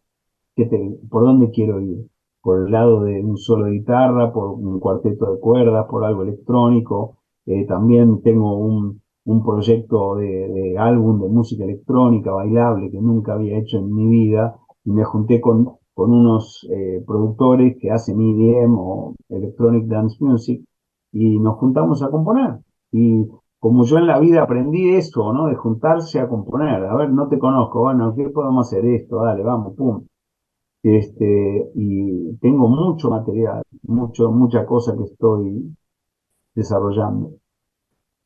B: ¿Por dónde quiero ir? ¿Por el lado de un solo de guitarra, por un cuarteto de cuerdas, por algo electrónico? Eh, también tengo un, proyecto de, álbum de música electrónica bailable que nunca había hecho en mi vida y me junté con, unos eh, productores que hacen EDM o Electronic Dance Music y nos juntamos a componer. Y como yo en la vida aprendí eso, ¿no? De juntarse a componer. A ver, no te conozco, bueno, ¿qué podemos hacer esto? Dale, vamos, pum. Este, y tengo mucho material, mucho, mucha cosa que estoy desarrollando.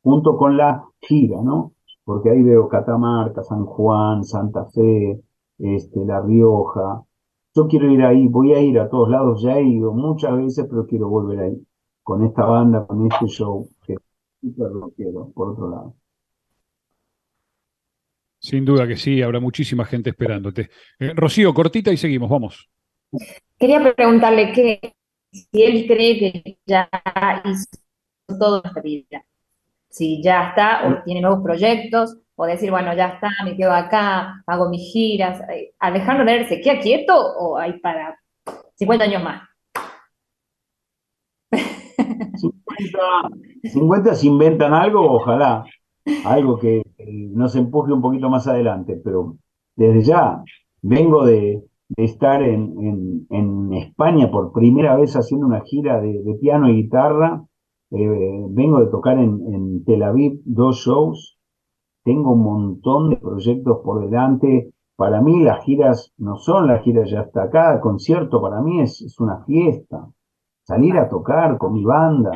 B: Junto con la gira, ¿no? Porque ahí veo Catamarca, San Juan, Santa Fe, este, La Rioja, yo quiero ir ahí, voy a ir a todos lados, ya he ido muchas veces, pero quiero volver ahí, con esta banda, con este show, que lo quiero, por otro lado.
A: Sin duda que sí, habrá muchísima gente esperándote. Eh, Rocío, cortita y seguimos, vamos.
E: Quería preguntarle que si él cree que ya hizo todo esta vida, si ya está o tiene nuevos proyectos, o decir, bueno, ya está, me quedo acá, hago mis giras. Eh, Alejandro Ler se queda quieto o hay para 50 años más.
B: 50, se inventan algo, ojalá, algo que nos empuje un poquito más adelante, pero desde ya vengo de, estar en, España por primera vez haciendo una gira de, piano y guitarra, eh, vengo de tocar en Tel Aviv dos shows, tengo un montón de proyectos por delante. Para mí las giras no son las giras ya hasta acá, concierto para mí es, una fiesta. Salir a tocar con mi banda,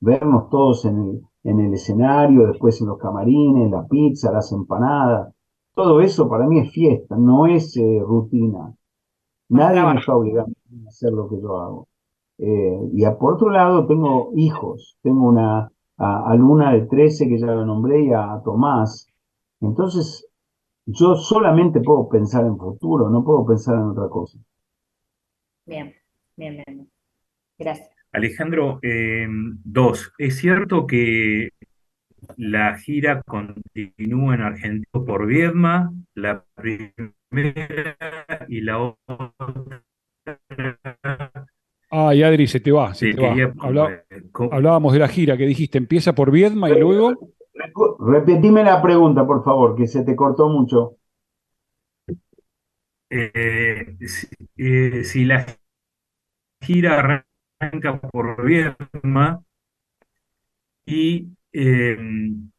B: vernos todos en el, en el escenario, después en los camarines, la pizza, las empanadas, todo eso para mí es fiesta, no es eh, rutina. Nadie me está obligando a hacer lo que yo hago. Eh, y por otro lado, tengo hijos. Tengo una alumna de 13 que ya la nombré y a Tomás. Entonces, yo solamente puedo pensar en futuro, no puedo pensar en otra cosa.
E: Bien, bien, bien. Gracias.
F: Alejandro, eh, dos, ¿es cierto que la gira continúa en Argentina por Viedma, la primera y la otra?
A: Ay, Adri, se te va, se te va. hablábamos de la gira que dijiste, empieza por Viedma y luego...
B: Repetime la pregunta, por favor, que se te cortó mucho.
F: Eh, eh, si, la gira arranca por Viedma y em,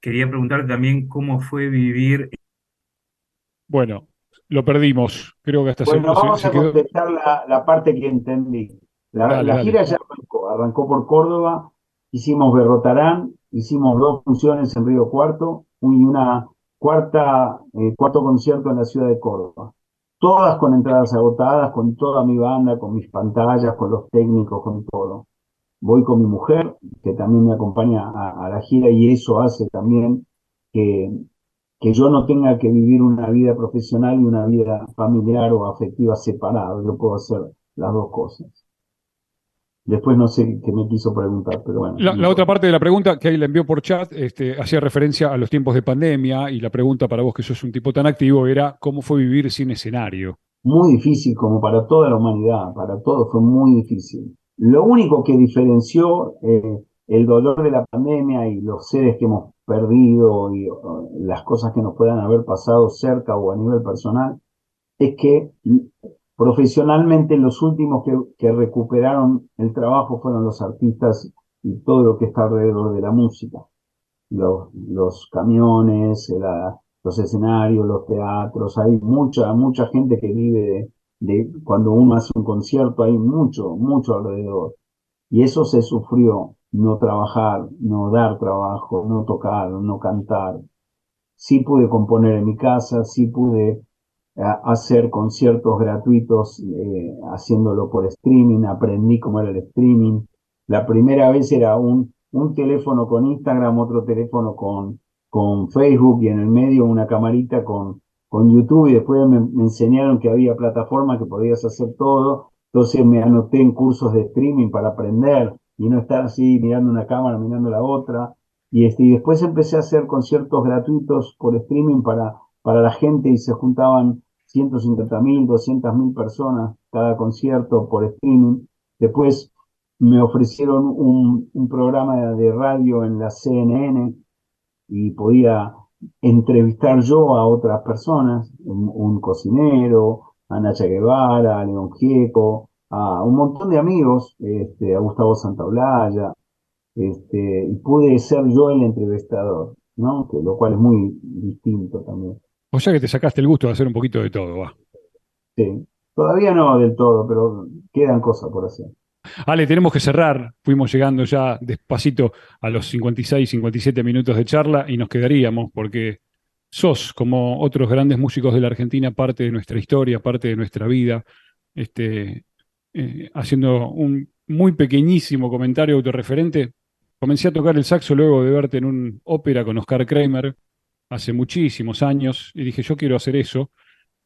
F: quería preguntar también cómo fue vivir.
A: Bueno, lo perdimos. Creo que hasta
B: bueno, vamos a contestar la, parte que entendí. La, gira ya arrancó, arrancó por Córdoba, hicimos Berrotarán, hicimos dos funciones en Río Cuarto y una cuarta, eh, cuarto concierto en la ciudad de Córdoba. Todas con entradas agotadas, con toda mi banda, con mis pantallas, con los técnicos, con todo. Voy con mi mujer, que también me acompaña a, la gira, y eso hace también que, que yo no tenga que vivir una vida profesional y una vida familiar o afectiva separada. Yo puedo hacer las dos cosas. Después no sé qué me quiso preguntar, pero bueno.
A: La, otra parte de la pregunta que ahí le envió por chat este, hacía referencia a los tiempos de pandemia y la pregunta para vos que sos un tipo tan activo era cómo fue vivir sin escenario.
B: Muy difícil, como para toda la humanidad, para todos fue muy difícil. Lo único que diferenció eh, el dolor de la pandemia y los seres que hemos perdido y las cosas que nos puedan haber pasado cerca o a nivel personal es que Profesionalmente, los últimos que, recuperaron el trabajo fueron los artistas y todo lo que está alrededor de la música. Los, camiones, los escenarios, los teatros, hay mucha, mucha gente que vive de, cuando uno hace un concierto, hay mucho, mucho alrededor. Y eso se sufrió, no trabajar, no dar trabajo, no tocar, no cantar. Sí pude componer en mi casa, sí pude hacer conciertos gratuitos eh, haciéndolo por streaming, aprendí cómo era el streaming. La primera vez era un, un teléfono con Instagram, otro teléfono con, con Facebook y en el medio una camarita con, con YouTube y después me, enseñaron que había plataformas que podías hacer todo. Entonces me anoté en cursos de streaming para aprender y no estar así mirando una cámara, mirando la otra. Y, este, y después empecé a hacer conciertos gratuitos por streaming para, para la gente y se juntaban 150.000, 200.000 personas cada concierto por streaming. Después me ofrecieron un, programa de radio en la CNN y podía entrevistar yo a otras personas, un, cocinero, a Nacha Guevara, a León Gieco, a un montón de amigos, este, a Gustavo Santaolalla, este, y pude ser yo el entrevistador, ¿no? Que, lo cual es muy distinto también.
A: O sea que te sacaste el gusto de hacer un poquito de todo, va.
B: Sí, todavía no del todo, pero quedan cosas por hacer.
A: Ale, tenemos que cerrar. Fuimos llegando ya despacito a los 56, 57 minutos de charla y nos quedaríamos porque sos, como otros grandes músicos de la Argentina, parte de nuestra historia, parte de nuestra vida. este, eh, haciendo un muy pequeñísimo comentario autorreferente. Comencé a tocar el saxo luego de verte en un ópera con Oscar Kramer hace muchísimos años y dije, yo quiero hacer eso.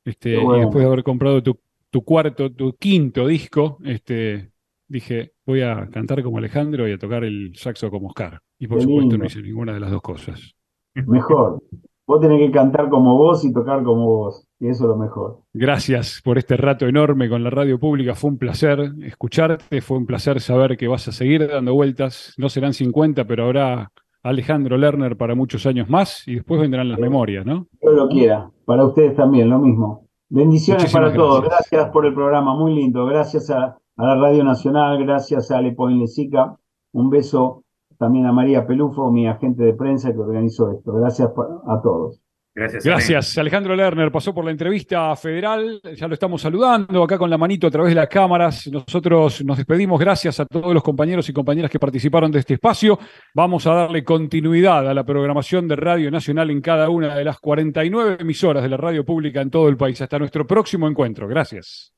A: Este, Y después de haber comprado tu, cuarto, tu quinto disco, este, dije, voy a cantar como Alejandro y a tocar el saxo como Oscar. Y por supuesto no hice ninguna de las dos cosas.
B: Mejor. Vos tenés que cantar como vos y tocar como vos. Y eso es lo mejor.
A: Gracias por este rato enorme con la radio pública. Fue un placer escucharte. Fue un placer saber que vas a seguir dando vueltas. No serán 50, pero habrá Alejandro Lerner para muchos años más y después vendrán las memorias, ¿no?
B: Yo lo quiera. Para ustedes también, lo mismo. Bendiciones para todos. Gracias. por el programa. Muy lindo. Gracias a, la Radio Nacional. Gracias a Ale Lezica. Un beso también a María Pelufo, mi agente de prensa que organizó esto. Gracias a todos.
A: Gracias. Gracias. Alejandro Lerner pasó por la entrevista federal. Ya lo estamos saludando acá con la manito a través de las cámaras. Nosotros nos despedimos. Gracias a todos los compañeros y compañeras que participaron de este espacio. Vamos a darle continuidad a la programación de Radio Nacional en cada una de las 49 emisoras de la radio pública en todo el país. Hasta nuestro próximo encuentro. Gracias.